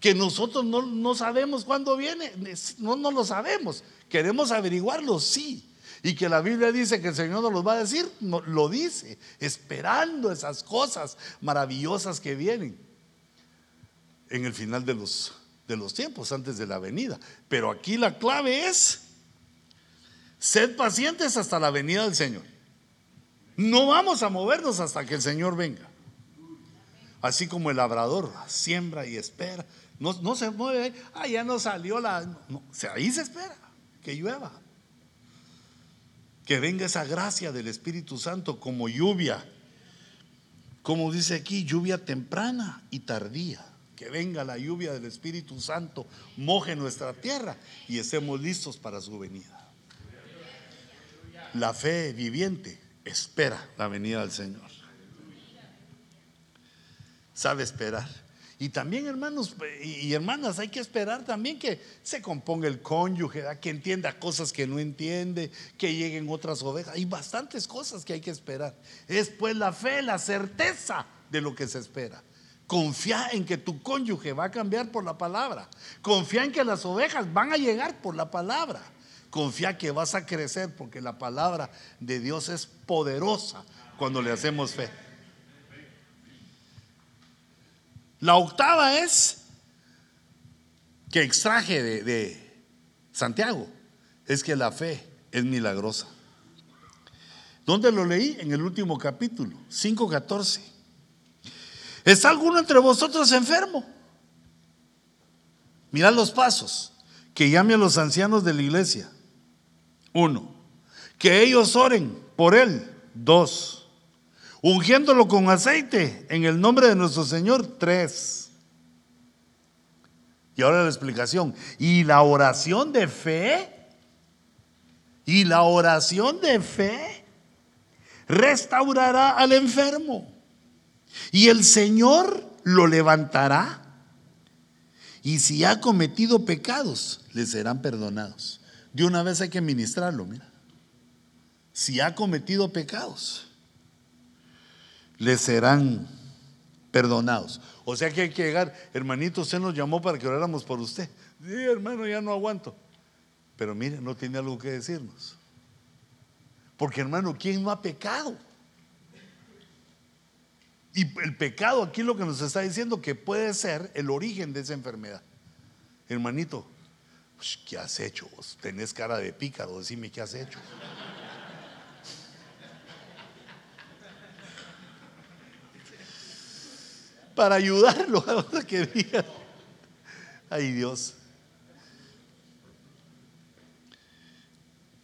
Que nosotros no, no sabemos cuándo viene, no, no lo sabemos. Queremos averiguarlo, sí. Y que la Biblia dice que el Señor nos los va a decir, lo dice, esperando esas cosas maravillosas que vienen en el final de los, de los tiempos, antes de la venida. Pero aquí la clave es, sed pacientes hasta la venida del Señor. No vamos a movernos hasta que el Señor venga. Así como el labrador siembra y espera. No, se mueve, ah, ya no salió la... No, ahí se espera que llueva que venga esa gracia del Espíritu Santo como lluvia, como dice aquí, lluvia temprana y tardía. Que venga la lluvia del Espíritu Santo, moje nuestra tierra y estemos listos para su venida. La fe viviente espera la venida del Señor. Sabe esperar. Y también, hermanos y hermanas, hay que esperar también que se componga el cónyuge, que entienda cosas que no entiende, que lleguen otras ovejas. Hay bastantes cosas que hay que esperar. Es pues la fe, la certeza de lo que se espera. Confía en que tu cónyuge va a cambiar por la palabra. Confía en que las ovejas van a llegar por la palabra. Confía que vas a crecer porque la palabra de Dios es poderosa cuando le hacemos fe. La octava es que extraje de, Santiago, es que la fe es milagrosa. ¿Dónde lo leí? En el último capítulo, 5.14. ¿Está alguno entre vosotros enfermo? Mirad los pasos. Que llame a los ancianos de la iglesia. Uno. Que ellos oren por él. Dos. Ungiéndolo con aceite en el nombre de nuestro Señor. Tres. Y ahora la explicación. Y la oración de fe. Y la oración de fe restaurará al enfermo. Y el Señor lo levantará. Y si ha cometido pecados, le serán perdonados. De una vez hay que ministrarlo, mira. Si ha cometido pecados, le serán perdonados. O sea que hay que llegar, hermanito, usted nos llamó para que oráramos por usted. Sí, hermano, ya no aguanto. Pero mire, no tiene algo que decirnos. Porque hermano, ¿quién no ha pecado? Y el pecado aquí lo que nos está diciendo que puede ser el origen de esa enfermedad. Hermanito, ¿qué has hecho? Tenés cara de pícaro, decime qué has hecho. Para ayudarlo a que diga, ay Dios.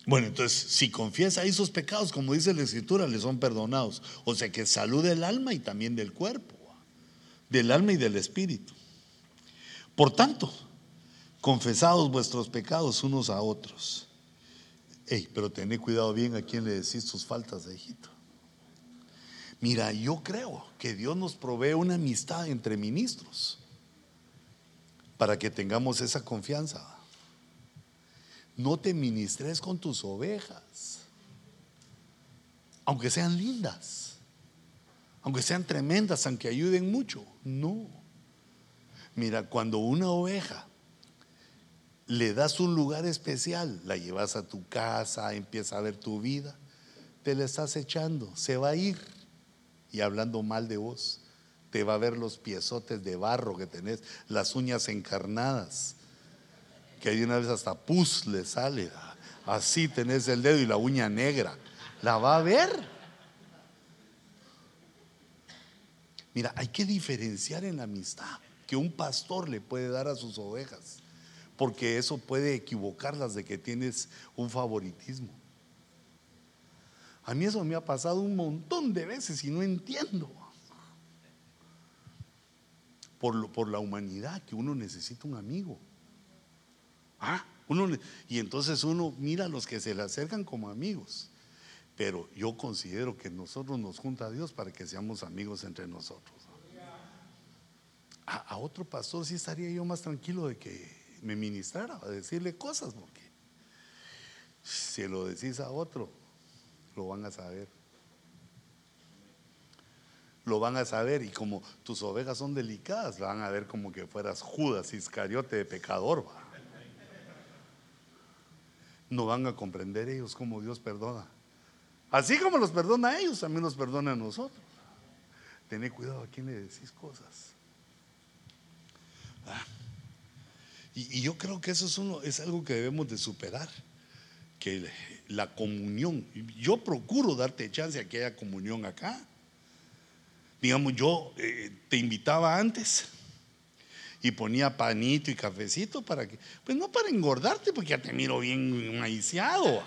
Bueno, entonces, si confiesa ahí sus pecados, como dice la Escritura, le son perdonados. O sea que salud del alma y también del cuerpo, del alma y del espíritu. Por tanto, confesados vuestros pecados unos a otros. Ey, pero tened cuidado bien a quién le decís tus faltas hijito. Mira, yo creo que Dios nos provee una amistad entre ministros para que tengamos esa confianza no te ministres con tus ovejas, aunque sean lindas, aunque sean tremendas, aunque ayuden mucho. No. Mira, cuando una oveja le das un lugar especial, la llevas a tu casa, empieza a ver tu vida, te la estás echando, se va a ir y hablando mal de vos, te va a ver los piezotes de barro que tenés, las uñas encarnadas, que hay una vez hasta pus le sale. Así tenés el dedo y la uña negra. La va a ver. Mira, hay que diferenciar en la amistad que un pastor le puede dar a sus ovejas, porque eso puede equivocarlas de que tienes un favoritismo. A mí eso me ha pasado un montón de veces y no entiendo. Por, la humanidad, que uno necesita un amigo. Ah, uno, y entonces uno mira a los que se le acercan como amigos. Pero yo considero que nosotros nos junta a Dios para que seamos amigos entre nosotros. A, otro pastor sí estaría yo más tranquilo de que me ministrara, a decirle cosas, porque si lo decís a otro, lo van a saber. Lo van a saber y como tus ovejas son delicadas, van a ver como que fueras Judas Iscariote de pecador. no van a comprender ellos cómo Dios perdona. Así como los perdona a ellos, también nos perdona a nosotros. Tened cuidado a quién le decís cosas. Ah. Y, yo creo que eso es, uno, es algo que debemos de superar. Que la comunión, yo procuro darte chance a que haya comunión acá. Digamos, yo eh, te invitaba antes y ponía panito y cafecito para que, pues no para engordarte, porque ya te miro bien maiciado,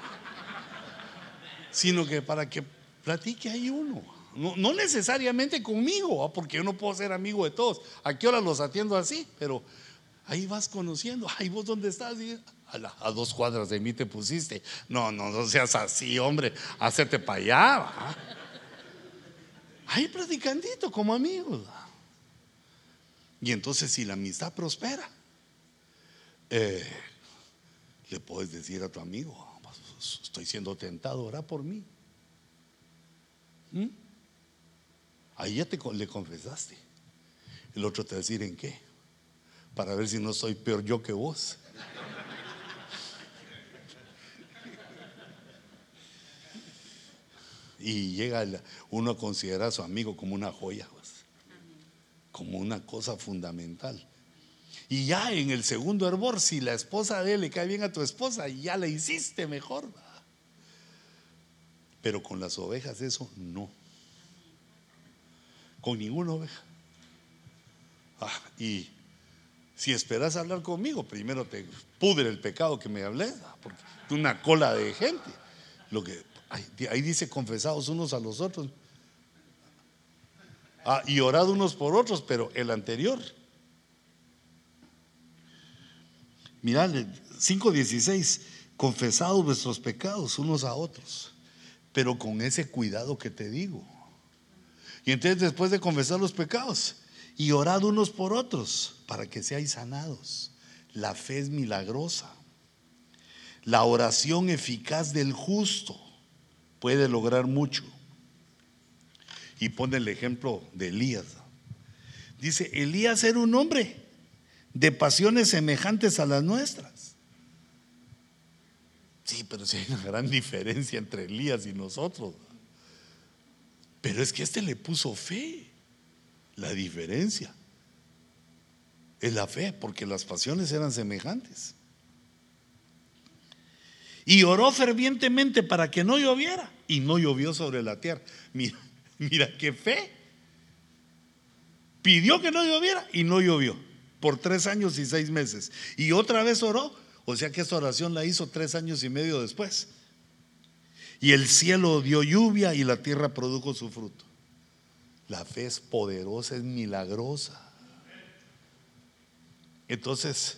sino que para que platique ahí uno. No, necesariamente conmigo, porque yo no puedo ser amigo de todos. ¿A qué hora los atiendo así? Pero ahí vas conociendo. Ay, vos dónde estás? a, dos cuadras de mí te pusiste. No, no, no seas así, hombre. Hacerte para allá. Ahí platicandito como amigos. Y entonces si la amistad prospera, eh, le puedes decir a tu amigo, pues, estoy siendo tentado, ora por mí. ¿Mm? Ahí ya te le confesaste. El otro te va a decir, ¿en qué? Para ver si no soy peor yo que vos. Y llega uno a considerar a su amigo como una joya, pues, como una cosa fundamental. Y ya en el segundo hervor, si la esposa de él le cae bien a tu esposa, ya la hiciste mejor. Pero con las ovejas eso no. Con ninguna oveja. Ah, y si esperas hablar conmigo, primero te pudre el pecado que me hablé, porque una cola de gente. Lo que Ahí dice confesados unos a los otros. Ah, y orad unos por otros, pero el anterior. Mirad, 5.16, confesados vuestros pecados unos a otros, pero con ese cuidado que te digo. Y entonces después de confesar los pecados, y orad unos por otros, para que seáis sanados. La fe es milagrosa. La oración eficaz del justo puede lograr mucho. Y pone el ejemplo de Elías. Dice, Elías era un hombre de pasiones semejantes a las nuestras. Sí, pero sí hay una gran diferencia entre Elías y nosotros. Pero es que este le puso fe. La diferencia es la fe, porque las pasiones eran semejantes y oró fervientemente para que no lloviera y no llovió sobre la tierra. Mira, mira qué fe. Pidió que no lloviera y no llovió por tres años y seis meses. Y otra vez oró, o sea que esta oración la hizo tres años y medio después. Y el cielo dio lluvia y la tierra produjo su fruto. La fe es poderosa, es milagrosa. Entonces,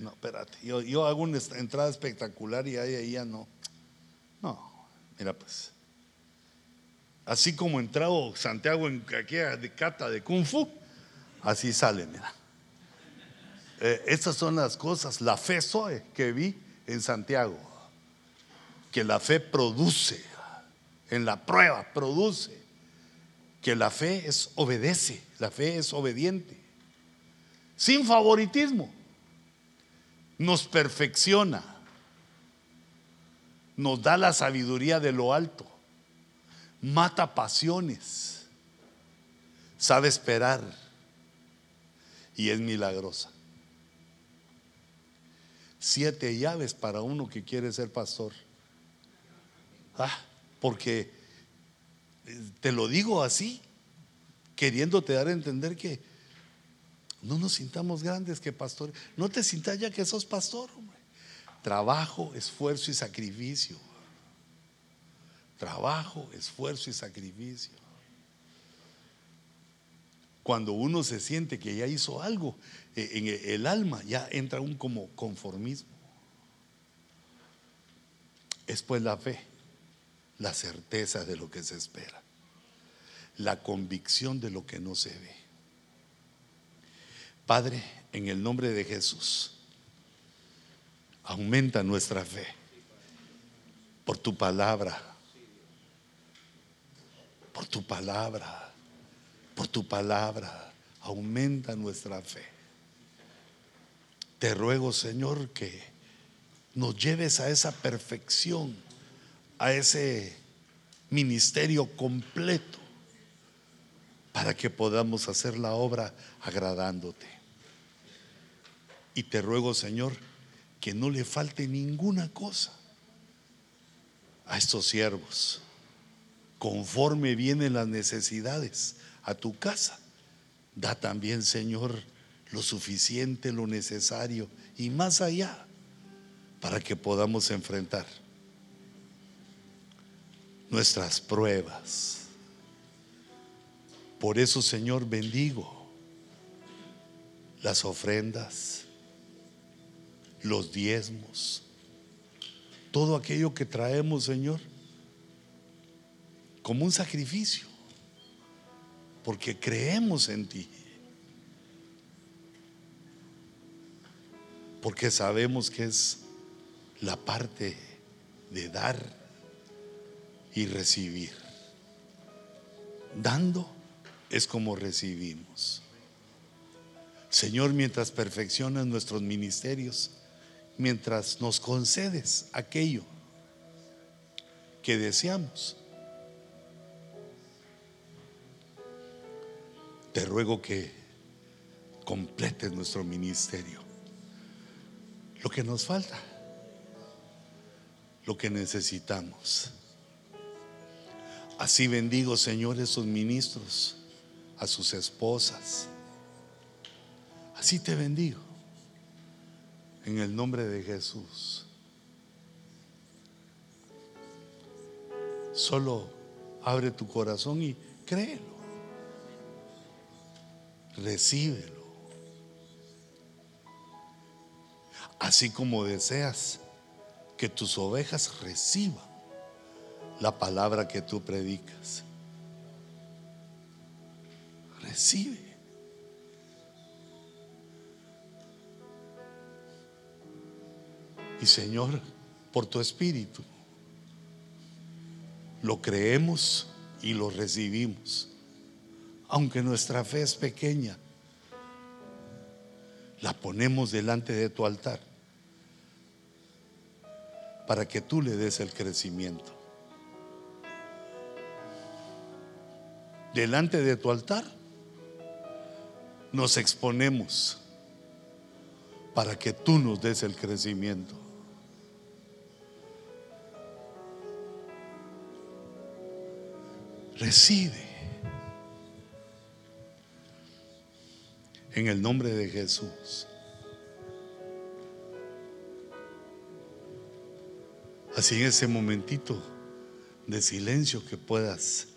no, espérate, yo, hago una entrada espectacular y ahí, ya no. No, mira pues. Así como entrado Santiago en aquella de cata de Kung Fu, así sale, mira. Eh, estas son las cosas, la fe soy que vi en Santiago. Que la fe produce, en la prueba produce. Que la fe es obedece, la fe es obediente. Sin favoritismo. Nos perfecciona, nos da la sabiduría de lo alto, mata pasiones, sabe esperar. Y es milagrosa. Siete llaves para uno que quiere ser pastor. Ah, porque te lo digo así, queriéndote dar a entender que no nos sintamos grandes que pastores. No te sintas ya que sos pastor, hombre. Trabajo, esfuerzo y sacrificio. Trabajo, esfuerzo y sacrificio. Cuando uno se siente que ya hizo algo, eh, en el alma ya entra un como conformismo. Es pues la fe, la certeza de lo que se espera, la convicción de lo que no se ve. Padre, en el nombre de Jesús, aumenta nuestra fe por tu palabra, por tu palabra, por tu palabra, aumenta nuestra fe. Te ruego, Señor, que nos lleves a esa perfección, a ese ministerio completo, para que podamos hacer la obra agradándote. Y te ruego, Señor, que no le falte ninguna cosa a estos siervos, conforme vienen las necesidades a tu casa. Da también, Señor, lo suficiente, lo necesario y más allá para que podamos enfrentar nuestras pruebas. Por eso, Señor, bendigo las ofrendas los diezmos, todo aquello que traemos, Señor, como un sacrificio, porque creemos en ti, porque sabemos que es la parte de dar y recibir, dando es como recibimos. Señor, mientras perfeccionas nuestros ministerios, mientras nos concedes aquello que deseamos, te ruego que completes nuestro ministerio. Lo que nos falta, lo que necesitamos. Así bendigo, Señor, esos ministros, a sus esposas. Así te bendigo. En el nombre de Jesús. Solo abre tu corazón y créelo. Recíbelo. Así como deseas que tus ovejas reciban la palabra que tú predicas. Recibe. Y Señor, por tu Espíritu, lo creemos y lo recibimos. Aunque nuestra fe es pequeña, la ponemos delante de tu altar para que tú le des el crecimiento. Delante de tu altar nos exponemos para que tú nos des el crecimiento. Recibe. En el nombre de Jesús. Así en ese momentito de silencio que puedas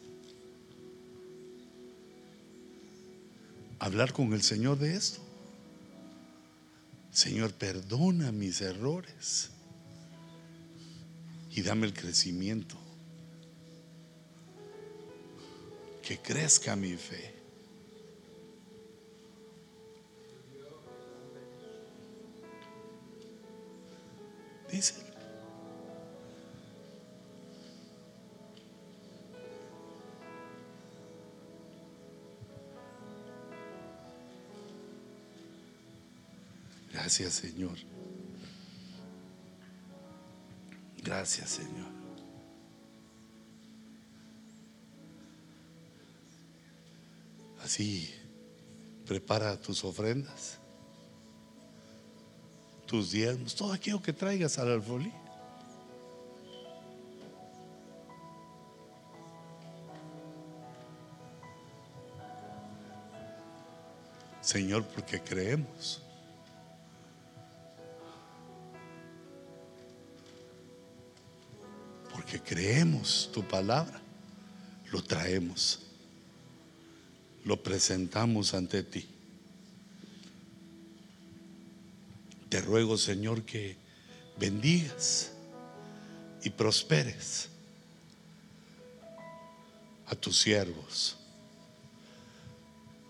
hablar con el Señor de esto. Señor, perdona mis errores y dame el crecimiento. Que crezca mi fe. Dice. Gracias, Señor. Gracias, Señor. Así, prepara tus ofrendas, tus diezmos, todo aquello que traigas al alfolí. Señor, porque creemos. Porque creemos tu palabra, lo traemos, lo presentamos ante ti. Te ruego, Señor, que bendigas y prosperes a tus siervos.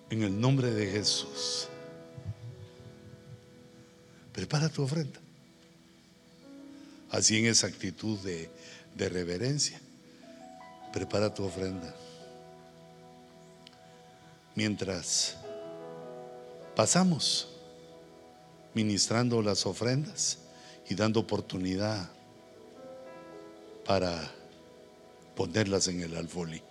En el nombre de Jesús. Prepara tu ofrenda. Así en esa actitud de, de reverencia. Prepara tu ofrenda. Mientras pasamos ministrando las ofrendas y dando oportunidad para ponerlas en el alfolí.